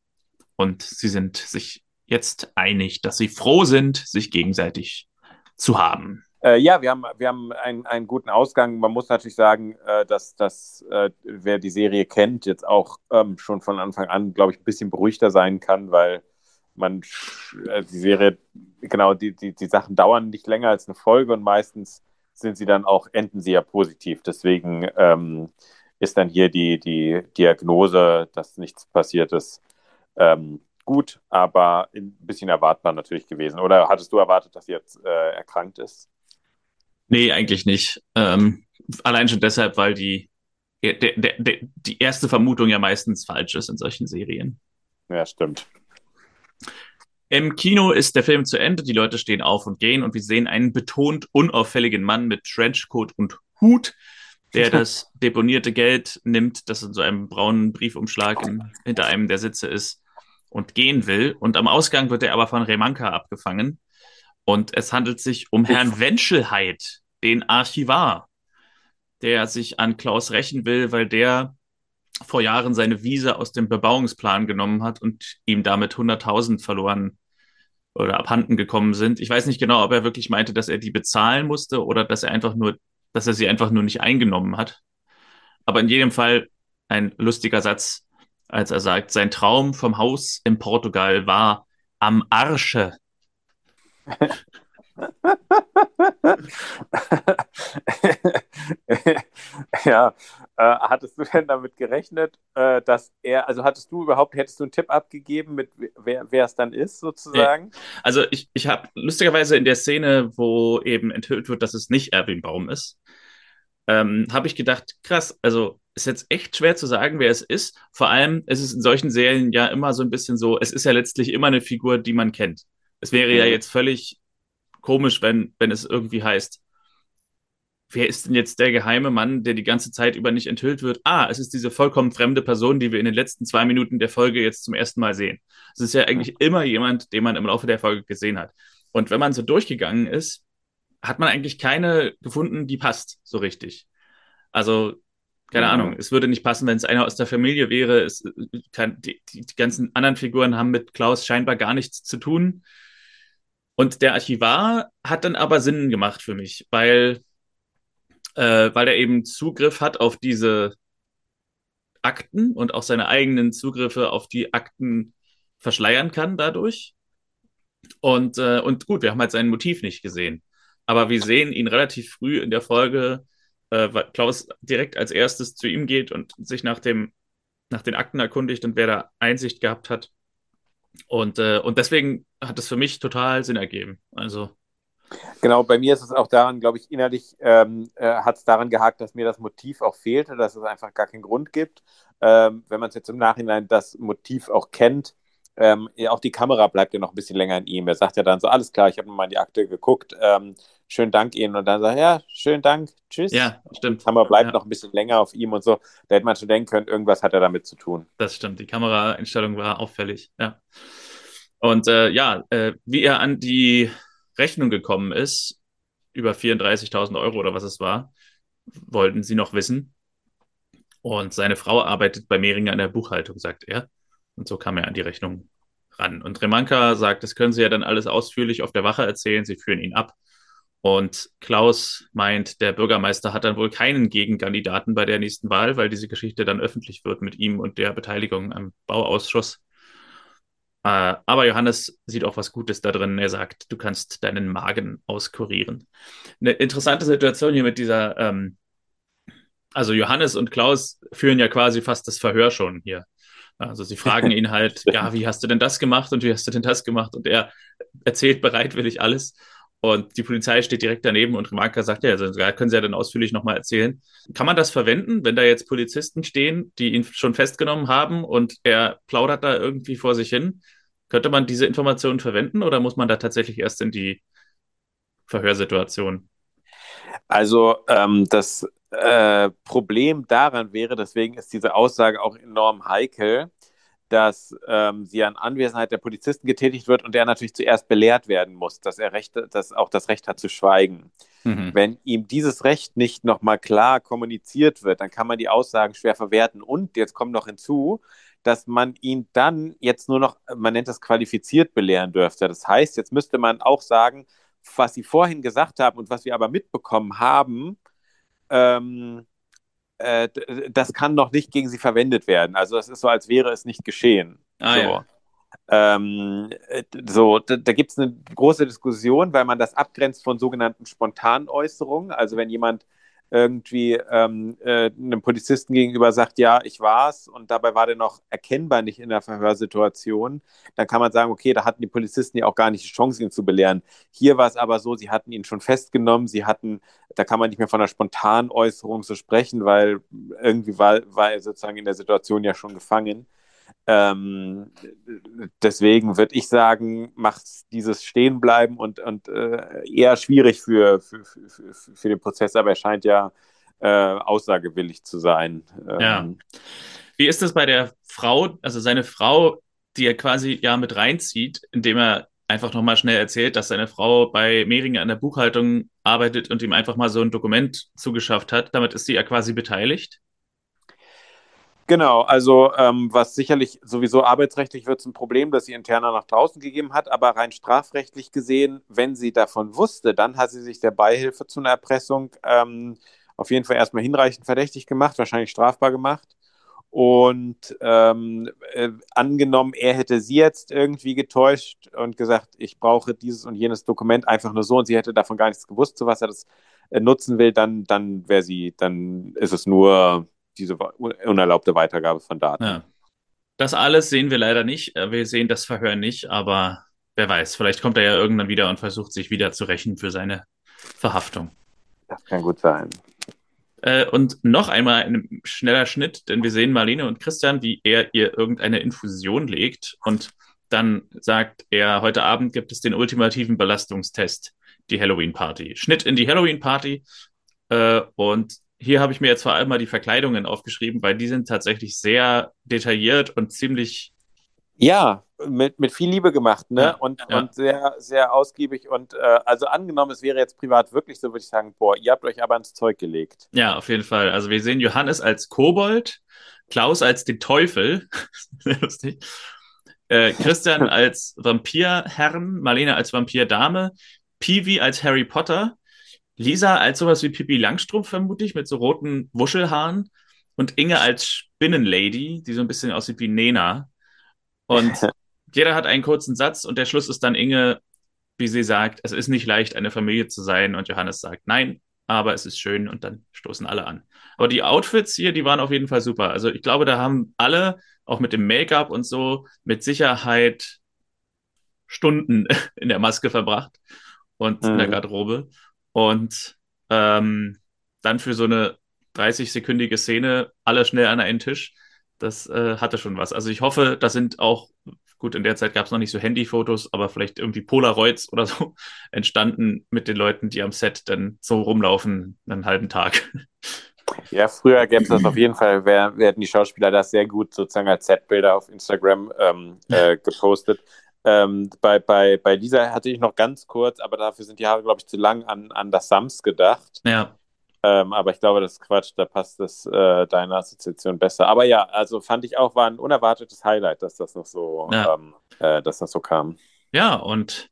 Und sie sind sich jetzt einig, dass sie froh sind, sich gegenseitig zu haben. Äh, ja, wir haben, wir haben einen, einen guten Ausgang. Man muss natürlich sagen, äh, dass, dass äh, wer die Serie kennt, jetzt auch ähm, schon von Anfang an, glaube ich, ein bisschen beruhigter sein kann, weil man äh, die Serie, genau, die, die, die Sachen dauern nicht länger als eine Folge und meistens sind sie dann auch, enden sie ja positiv. Deswegen ähm, ist dann hier die, die Diagnose, dass nichts passiert ist, ähm, gut, aber ein bisschen erwartbar natürlich gewesen. Oder hattest du erwartet, dass sie jetzt äh, erkrankt ist? Nee, eigentlich nicht. Ähm, allein schon deshalb, weil die, der, der, der, die erste Vermutung ja meistens falsch ist in solchen Serien. Ja, stimmt. Im Kino ist der Film zu Ende, die Leute stehen auf und gehen und wir sehen einen betont unauffälligen Mann mit Trenchcoat und Hut, der das <laughs> deponierte Geld nimmt, das in so einem braunen Briefumschlag in, hinter einem der Sitze ist und gehen will. Und am Ausgang wird er aber von Remanka abgefangen und es handelt sich um Herrn Wenschelheit, den Archivar, der sich an Klaus rächen will, weil der vor Jahren seine Wiese aus dem Bebauungsplan genommen hat und ihm damit 100.000 verloren oder abhanden gekommen sind. Ich weiß nicht genau, ob er wirklich meinte, dass er die bezahlen musste oder dass er einfach nur, dass er sie einfach nur nicht eingenommen hat. Aber in jedem Fall ein lustiger Satz, als er sagt, sein Traum vom Haus in Portugal war am Arsche <laughs> ja, äh, hattest du denn damit gerechnet, äh, dass er, also hattest du überhaupt, hättest du einen Tipp abgegeben, mit wer, wer es dann ist, sozusagen? Also ich, ich habe lustigerweise in der Szene, wo eben enthüllt wird, dass es nicht Erwin Baum ist, ähm, habe ich gedacht, krass, also ist jetzt echt schwer zu sagen, wer es ist. Vor allem ist es in solchen Serien ja immer so ein bisschen so, es ist ja letztlich immer eine Figur, die man kennt. Es wäre ja mhm. jetzt völlig komisch, wenn, wenn es irgendwie heißt, wer ist denn jetzt der geheime Mann, der die ganze Zeit über nicht enthüllt wird? Ah, es ist diese vollkommen fremde Person, die wir in den letzten zwei Minuten der Folge jetzt zum ersten Mal sehen. Es ist ja eigentlich immer jemand, den man im Laufe der Folge gesehen hat. Und wenn man so durchgegangen ist, hat man eigentlich keine gefunden, die passt so richtig. Also, keine mhm. Ahnung, es würde nicht passen, wenn es einer aus der Familie wäre. Es kann, die, die, die ganzen anderen Figuren haben mit Klaus scheinbar gar nichts zu tun. Und der Archivar hat dann aber Sinn gemacht für mich, weil, äh, weil er eben Zugriff hat auf diese Akten und auch seine eigenen Zugriffe auf die Akten verschleiern kann dadurch. Und, äh, und gut, wir haben halt sein Motiv nicht gesehen. Aber wir sehen ihn relativ früh in der Folge, äh, weil Klaus direkt als erstes zu ihm geht und sich nach, dem, nach den Akten erkundigt und wer da Einsicht gehabt hat. Und, äh, und deswegen hat es für mich total Sinn ergeben. Also. Genau, bei mir ist es auch daran, glaube ich, innerlich ähm, äh, hat es daran gehakt, dass mir das Motiv auch fehlte, dass es einfach gar keinen Grund gibt. Ähm, wenn man es jetzt im Nachhinein das Motiv auch kennt, ähm, auch die Kamera bleibt ja noch ein bisschen länger in ihm. Er sagt ja dann so, alles klar, ich habe mal in die Akte geguckt, ähm, schönen Dank Ihnen. Und dann sagt er, ja, schönen Dank, tschüss. Ja, stimmt. Die Kamera bleibt ja. noch ein bisschen länger auf ihm und so. Da hätte man schon denken können, irgendwas hat er damit zu tun. Das stimmt, die Kameraeinstellung war auffällig, ja. Und äh, ja, äh, wie er an die Rechnung gekommen ist, über 34.000 Euro oder was es war, wollten sie noch wissen. Und seine Frau arbeitet bei Mehringer in der Buchhaltung, sagt er. Und so kam er an die Rechnung ran. Und Remanka sagt, das können Sie ja dann alles ausführlich auf der Wache erzählen. Sie führen ihn ab. Und Klaus meint, der Bürgermeister hat dann wohl keinen Gegenkandidaten bei der nächsten Wahl, weil diese Geschichte dann öffentlich wird mit ihm und der Beteiligung am Bauausschuss. Äh, aber Johannes sieht auch was Gutes da drin. Er sagt, du kannst deinen Magen auskurieren. Eine interessante Situation hier mit dieser, ähm, also Johannes und Klaus führen ja quasi fast das Verhör schon hier. Also sie fragen ihn halt, <laughs> ja, wie hast du denn das gemacht und wie hast du denn das gemacht? Und er erzählt bereitwillig alles. Und die Polizei steht direkt daneben und Remarka sagt, ja, also, können Sie ja dann ausführlich nochmal erzählen. Kann man das verwenden, wenn da jetzt Polizisten stehen, die ihn schon festgenommen haben und er plaudert da irgendwie vor sich hin? Könnte man diese Informationen verwenden oder muss man da tatsächlich erst in die Verhörsituation? Also ähm, das äh, Problem daran wäre, deswegen ist diese Aussage auch enorm heikel, dass ähm, sie an Anwesenheit der Polizisten getätigt wird und der natürlich zuerst belehrt werden muss, dass er Recht, dass auch das Recht hat zu schweigen. Mhm. Wenn ihm dieses Recht nicht nochmal klar kommuniziert wird, dann kann man die Aussagen schwer verwerten. Und jetzt kommt noch hinzu, dass man ihn dann jetzt nur noch, man nennt das qualifiziert belehren dürfte. Das heißt, jetzt müsste man auch sagen, was sie vorhin gesagt haben und was wir aber mitbekommen haben, ähm, äh, das kann noch nicht gegen sie verwendet werden. Also das ist so, als wäre es nicht geschehen. Ah, so. Ja. Ähm, äh, so, da, da gibt es eine große Diskussion, weil man das abgrenzt von sogenannten Spontanäußerungen. Also wenn jemand irgendwie ähm, äh, einem Polizisten gegenüber sagt, ja, ich war's und dabei war der noch erkennbar nicht in der Verhörsituation, dann kann man sagen, okay, da hatten die Polizisten ja auch gar nicht die Chance, ihn zu belehren. Hier war es aber so, sie hatten ihn schon festgenommen, sie hatten, da kann man nicht mehr von einer spontanen Äußerung so sprechen, weil irgendwie war, war er sozusagen in der Situation ja schon gefangen. Ähm, deswegen würde ich sagen, macht dieses Stehenbleiben und, und äh, eher schwierig für, für, für, für, den Prozess, aber er scheint ja äh, aussagewillig zu sein. Ähm, ja. Wie ist das bei der Frau, also seine Frau, die er quasi ja mit reinzieht, indem er einfach nochmal schnell erzählt, dass seine Frau bei Mehringen an der Buchhaltung arbeitet und ihm einfach mal so ein Dokument zugeschafft hat. Damit ist sie ja quasi beteiligt. Genau, also ähm, was sicherlich sowieso arbeitsrechtlich wird es ein Problem, dass sie interner nach draußen gegeben hat, aber rein strafrechtlich gesehen, wenn sie davon wusste, dann hat sie sich der Beihilfe zu einer Erpressung ähm, auf jeden Fall erstmal hinreichend verdächtig gemacht, wahrscheinlich strafbar gemacht. Und ähm, äh, angenommen, er hätte sie jetzt irgendwie getäuscht und gesagt, ich brauche dieses und jenes Dokument einfach nur so und sie hätte davon gar nichts gewusst, zu was er das äh, nutzen will, dann, dann wäre sie, dann ist es nur diese unerlaubte Weitergabe von Daten. Ja. Das alles sehen wir leider nicht. Äh, wir sehen das Verhör nicht, aber wer weiß, vielleicht kommt er ja irgendwann wieder und versucht sich wieder zu rächen für seine Verhaftung. Das kann gut sein. Äh, und noch einmal ein schneller Schnitt, denn wir sehen Marlene und Christian, wie er ihr irgendeine Infusion legt und dann sagt er, heute Abend gibt es den ultimativen Belastungstest, die Halloween-Party. Schnitt in die Halloween-Party äh, und hier habe ich mir jetzt vor allem mal die Verkleidungen aufgeschrieben, weil die sind tatsächlich sehr detailliert und ziemlich. Ja, mit, mit viel Liebe gemacht, ne? Ja, und, ja. und sehr, sehr ausgiebig. Und äh, also angenommen, es wäre jetzt privat wirklich so, würde ich sagen, boah, ihr habt euch aber ins Zeug gelegt. Ja, auf jeden Fall. Also wir sehen Johannes als Kobold, Klaus als den Teufel. <laughs> sehr lustig. Äh, Christian <laughs> als Vampirherrn, Marlene als Vampirdame, Peewee als Harry Potter Lisa als sowas wie Pippi Langstrumpf vermutlich mit so roten Wuschelhaaren und Inge als Spinnenlady, die so ein bisschen aussieht wie Nena. Und <laughs> jeder hat einen kurzen Satz und der Schluss ist dann Inge, wie sie sagt, es ist nicht leicht, eine Familie zu sein. Und Johannes sagt, nein, aber es ist schön und dann stoßen alle an. Aber die Outfits hier, die waren auf jeden Fall super. Also ich glaube, da haben alle, auch mit dem Make-up und so, mit Sicherheit Stunden <laughs> in der Maske verbracht und mhm. in der mhm. Garderobe. Und ähm, dann für so eine 30-sekündige Szene alle schnell an einen Tisch. Das äh, hatte schon was. Also ich hoffe, da sind auch, gut, in der Zeit gab es noch nicht so Handyfotos, aber vielleicht irgendwie Polaroids oder so <laughs> entstanden mit den Leuten, die am Set dann so rumlaufen, einen halben Tag. <laughs> Ja, früher gäbe es das auf jeden Fall, werden die Schauspieler das sehr gut sozusagen als Set-Bilder auf Instagram ähm, äh, gepostet. Ähm, bei, bei, bei dieser hatte ich noch ganz kurz, aber dafür sind die Haare, glaube ich, zu lang an, an das Sams gedacht. Ja. Ähm, aber ich glaube, das ist Quatsch, da passt das äh, deine Assoziation besser. Aber ja, also fand ich auch, war ein unerwartetes Highlight, dass das noch so, ja. ähm, äh, dass das so kam. Ja, und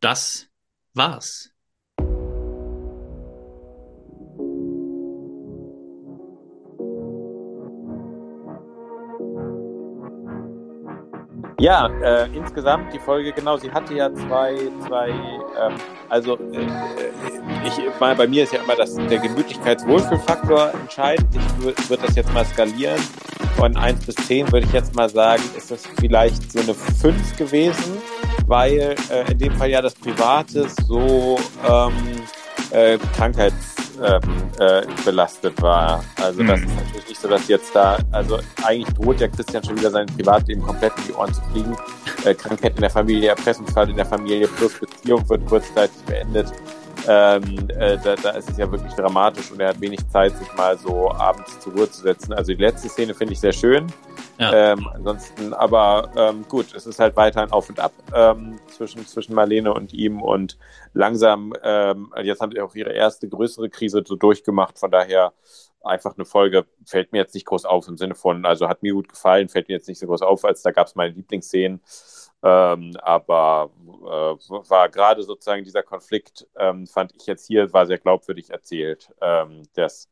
das war's. Ja, äh, insgesamt die Folge, genau, sie hatte ja zwei, zwei, ähm, also äh, ich, bei, bei mir ist ja immer das, der Gemütlichkeitswohlfühlfaktor entscheidend. Ich würde würd das jetzt mal skalieren. Von 1 bis 10 würde ich jetzt mal sagen, ist das vielleicht so eine 5 gewesen. weil äh, in dem Fall ja das Private so ähm, äh, krankheitsbelastet ähm, äh, war. Also das mhm. ist natürlich nicht so, dass jetzt da, also eigentlich droht ja Christian schon wieder sein Privatleben komplett in die Ohren zu fliegen. Äh, Krankheit in der Familie, Erpressungsfall in der Familie plus Beziehung wird kurzzeitig beendet. Ähm, äh, da, da ist es ja wirklich dramatisch und er hat wenig Zeit, sich mal so abends zur Ruhe zu setzen. Also die letzte Szene finde ich sehr schön. Ja. Ähm, ansonsten, aber ähm, gut, es ist halt weiterhin auf und ab ähm, zwischen, zwischen Marlene und ihm und langsam, ähm, jetzt haben sie auch ihre erste größere Krise so durchgemacht, von daher einfach eine Folge fällt mir jetzt nicht groß auf im Sinne von, also hat mir gut gefallen, fällt mir jetzt nicht so groß auf, als da gab es meine Lieblingsszenen. Ähm, aber äh, war gerade sozusagen dieser Konflikt, ähm, fand ich jetzt hier, war sehr glaubwürdig erzählt, ähm, dass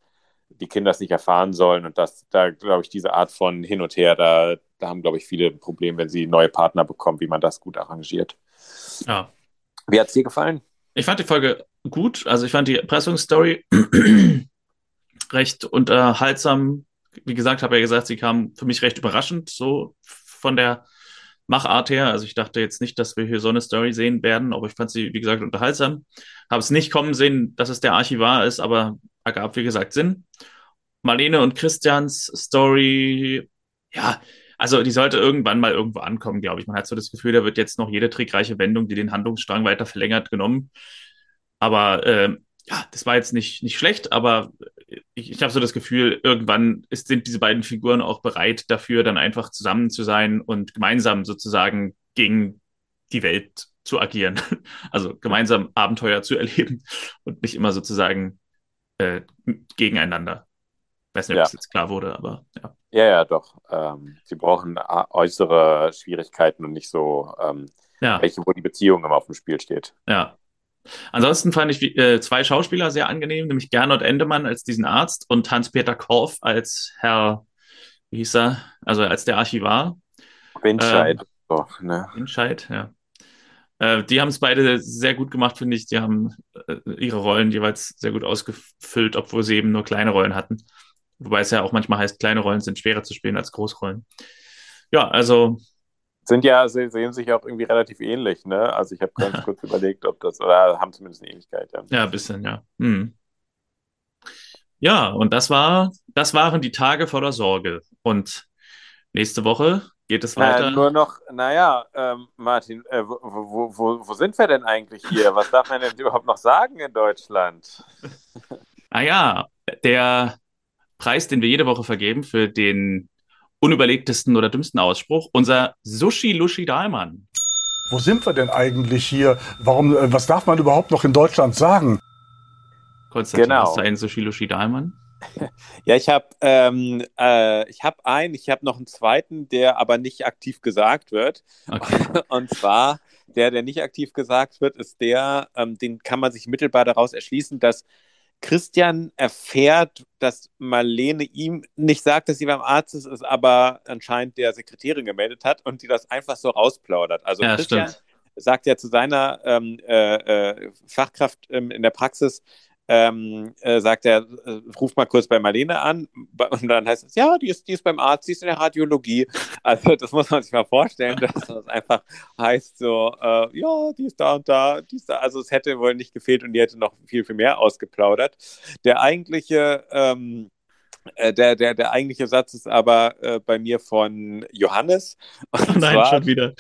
die Kinder es nicht erfahren sollen und dass da, glaube ich, diese Art von hin und her, da, da haben, glaube ich, viele ein Problem, wenn sie neue Partner bekommen, wie man das gut arrangiert. Ja. Wie hat es dir gefallen? Ich fand die Folge gut. Also ich fand die Erpressungsstory <clears throat> recht unterhaltsam. Wie gesagt, habe ja gesagt, sie kam für mich recht überraschend, so von der Machart her. Also ich dachte jetzt nicht, dass wir hier so eine Story sehen werden, aber ich fand sie, wie gesagt, unterhaltsam. Habe es nicht kommen sehen, dass es der Archivar ist, aber ergab, wie gesagt, Sinn. Marlene und Christians Story, ja, also die sollte irgendwann mal irgendwo ankommen, glaube ich. Man hat so das Gefühl, da wird jetzt noch jede trickreiche Wendung, die den Handlungsstrang weiter verlängert, genommen. Aber äh, ja, das war jetzt nicht, nicht schlecht, aber ich, ich habe so das Gefühl, irgendwann ist, sind diese beiden Figuren auch bereit dafür, dann einfach zusammen zu sein und gemeinsam sozusagen gegen die Welt zu agieren. <laughs> Also gemeinsam Abenteuer zu erleben und nicht immer sozusagen äh, gegeneinander. Weiß nicht, ob ja. das jetzt klar wurde, aber ja. Ja, ja, doch. Ähm, sie brauchen äußere Schwierigkeiten und nicht so ähm, ja. welche, wo die Beziehung immer auf dem Spiel steht. Ja, Ansonsten fand ich äh, zwei Schauspieler sehr angenehm, nämlich Gernot Endemann als diesen Arzt und Hans-Peter Korff als Herr, wie hieß er, also als der Archivar. Windscheid. Ähm, doch, ne? Windscheid, ja. Äh, die haben es beide sehr gut gemacht, finde ich. Die haben äh, ihre Rollen jeweils sehr gut ausgefüllt, obwohl sie eben nur kleine Rollen hatten. Wobei es ja auch manchmal heißt, kleine Rollen sind schwerer zu spielen als Großrollen. Ja, also sind ja, sie sehen sich auch irgendwie relativ ähnlich, ne? Also ich habe ganz <laughs> kurz überlegt, ob das, oder haben zumindest eine Ähnlichkeit, ja. Ja, ein bisschen, ja. Hm. Ja, und das war, das waren die Tage voller Sorge. Und nächste Woche geht es weiter. Äh, nur noch, naja, ähm, Martin, äh, wo, wo, wo, wo sind wir denn eigentlich hier? Was darf man denn <laughs> überhaupt noch sagen in Deutschland? <laughs> naja, der Preis, den wir jede Woche vergeben für den unüberlegtesten oder dümmsten Ausspruch. Unser Sushi Lushi Dahlmann. Wo sind wir denn eigentlich hier? Warum, äh, was darf man überhaupt noch in Deutschland sagen? Konstantin, genau. hast du einen Sushi Lushi Dahlmann? <laughs> Ja, ich habe ähm, äh, ich habe einen, ich habe noch einen zweiten, der aber nicht aktiv gesagt wird. Okay. <laughs> Und zwar der, der nicht aktiv gesagt wird, ist der, ähm, den kann man sich mittelbar daraus erschließen, dass Christian erfährt, dass Marlene ihm nicht sagt, dass sie beim Arzt ist, ist aber anscheinend der Sekretärin gemeldet hat und die das einfach so rausplaudert. Also ja, Christian stimmt. sagt ja zu seiner ähm, äh, äh, Fachkraft ähm, in der Praxis, ähm, äh, sagt er, äh, ruf mal kurz bei Marlene an und dann heißt es, ja, die ist, die ist beim Arzt, die ist in der Radiologie. <laughs> Also das muss man sich mal vorstellen, dass das einfach heißt so, äh, ja, die ist da und da, die ist da. Also es hätte wohl nicht gefehlt und die hätte noch viel, viel mehr ausgeplaudert. Der eigentliche ähm, äh, der, der, der eigentliche Satz ist aber äh, bei mir von Johannes. Und <laughs> Nein, zwar, schon wieder.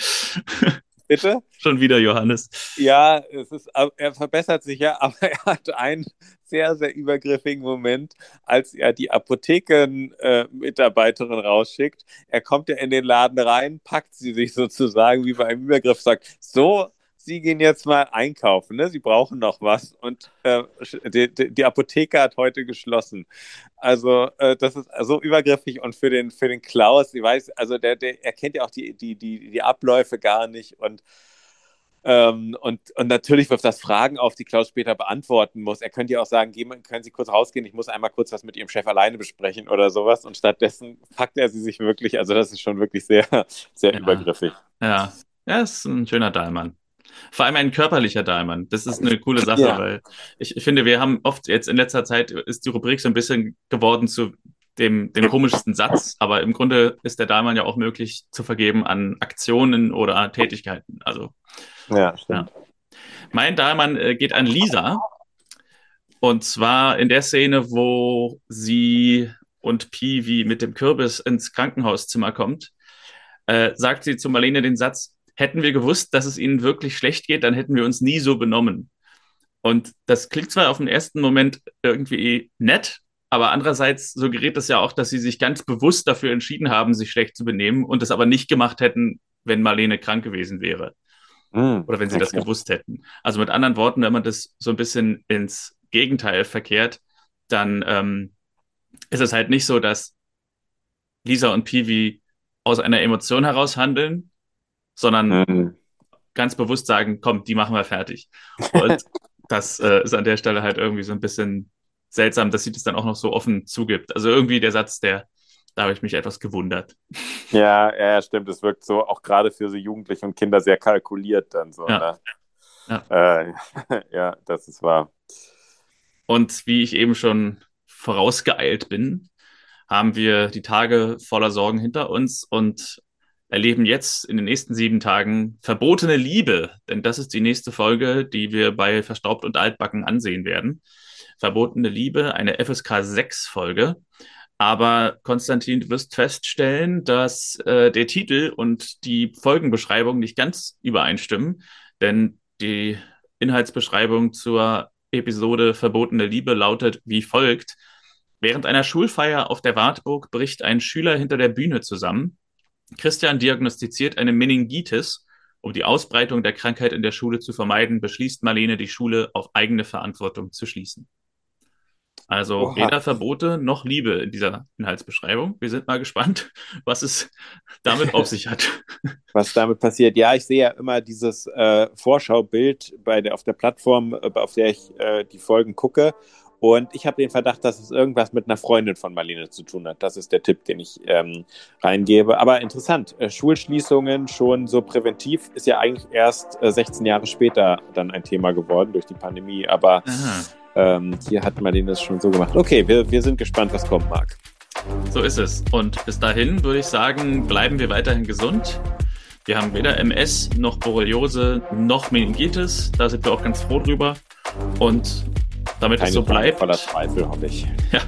Bitte? Schon wieder Johannes. Ja, es ist, er verbessert sich ja, <laughs> aber er hat einen sehr, sehr übergriffigen Moment, als er die Apotheken-Mitarbeiterin äh, rausschickt. Er kommt ja in den Laden rein, packt sie sich sozusagen wie bei einem Übergriff, sagt, so, Sie gehen jetzt mal einkaufen, ne? Sie brauchen noch was. Und äh, die, die, Apotheke hat heute geschlossen. Also, äh, das ist so übergriffig und für den, für den Klaus, ich weiß, also der, der erkennt ja auch die, die, die, die Abläufe gar nicht und ähm, und, und natürlich wirft das Fragen auf, die Klaus später beantworten muss. Er könnte ja auch sagen, gehen, können Sie kurz rausgehen, ich muss einmal kurz was mit Ihrem Chef alleine besprechen oder sowas. Und stattdessen packt er sie sich wirklich, also das ist schon wirklich sehr, <laughs> sehr ja. übergriffig. Ja, ja, ist ein schöner Dahlmann. Vor allem ein körperlicher Diamond. Das ist eine coole Sache, ja. weil ich, ich, finde, wir haben oft jetzt in letzter Zeit ist die Rubrik so ein bisschen geworden zu dem, dem komischsten Satz, aber im Grunde ist der Dahlmann ja auch möglich zu vergeben an Aktionen oder Tätigkeiten. Also, ja, stimmt. Ja. Mein Dahlmann äh, geht an Lisa. Und zwar in der Szene, wo sie und Piwi mit dem Kürbis ins Krankenhauszimmer kommt, äh, sagt sie zu Marlene den Satz, hätten wir gewusst, dass es ihnen wirklich schlecht geht, dann hätten wir uns nie so benommen. Und das klingt zwar auf den ersten Moment irgendwie nett, aber andererseits suggeriert das ja auch, dass sie sich ganz bewusst dafür entschieden haben, sich schlecht zu benehmen und es aber nicht gemacht hätten, wenn Marlene krank gewesen wäre. Mm, Oder wenn sie okay. das gewusst hätten. Also mit anderen Worten, wenn man das so ein bisschen ins Gegenteil verkehrt, dann ähm, ist es halt nicht so, dass Lisa und Piwi aus einer Emotion heraus handeln, sondern mm. ganz bewusst sagen, komm, die machen wir fertig. Und <laughs> das äh, ist an der Stelle halt irgendwie so ein bisschen seltsam, dass sie das dann auch noch so offen zugibt. Also irgendwie der Satz, der, da habe ich mich etwas gewundert. Ja, ja, stimmt. Es wirkt so auch gerade für so Jugendliche und Kinder sehr kalkuliert dann so. Ja, ne? ja. Äh, <laughs> ja das ist wahr. Und wie ich eben schon vorausgeeilt bin, haben wir die Tage voller Sorgen hinter uns und erleben jetzt in den nächsten sieben Tagen verbotene Liebe, denn das ist die nächste Folge, die wir bei Verstaubt und Altbacken ansehen werden. Verbotene Liebe, eine FSK 6 Folge. Aber Konstantin, du wirst feststellen, dass äh, der Titel und die Folgenbeschreibung nicht ganz übereinstimmen, denn die Inhaltsbeschreibung zur Episode Verbotene Liebe lautet wie folgt. Während einer Schulfeier auf der Wartburg bricht ein Schüler hinter der Bühne zusammen. Christian diagnostiziert eine Meningitis. Um die Ausbreitung der Krankheit in der Schule zu vermeiden, beschließt Marlene, die Schule auf eigene Verantwortung zu schließen. Also Oha. weder Verbote noch Liebe in dieser Inhaltsbeschreibung. Wir sind mal gespannt, was es damit auf sich hat. <laughs> Was damit passiert. Ja, ich sehe ja immer dieses äh, Vorschaubild bei der, auf der Plattform, äh, auf der ich äh, die Folgen gucke. Und ich habe den Verdacht, dass es irgendwas mit einer Freundin von Marlene zu tun hat. Das ist der Tipp, den ich ähm, reingebe. Aber interessant, äh, Schulschließungen schon so präventiv ist ja eigentlich erst äh, 16 Jahre später dann ein Thema geworden durch die Pandemie. Aber. Ähm, hier hat Marlene es schon so gemacht. Okay, wir, wir sind gespannt, was kommt, Marc. So ist es. Und bis dahin würde ich sagen, bleiben wir weiterhin gesund. Wir haben weder MS noch Borreliose noch Meningitis. Da sind wir auch ganz froh drüber. Und damit Keine es so bleibt. Voller Zweifel, hoffe ich. Ja.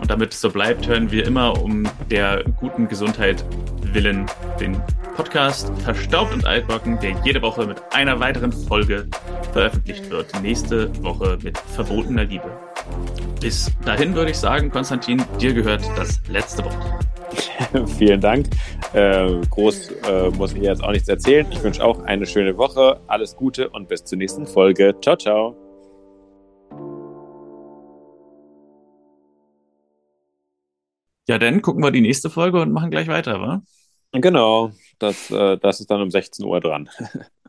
Und damit es so bleibt, hören wir immer um der guten Gesundheit willen den Podcast Verstaubt und Altbacken, der jede Woche mit einer weiteren Folge veröffentlicht wird. Nächste Woche mit verbotener Liebe. Bis dahin würde ich sagen, Konstantin, dir gehört das letzte Wort. <laughs> Vielen Dank. Äh, groß äh, muss ich jetzt auch nichts erzählen. Ich wünsche auch eine schöne Woche, alles Gute und bis zur nächsten Folge. Ciao, ciao. Ja, dann gucken wir die nächste Folge und machen gleich weiter, wa? Genau, das, äh, das ist dann um 16 Uhr dran. <laughs>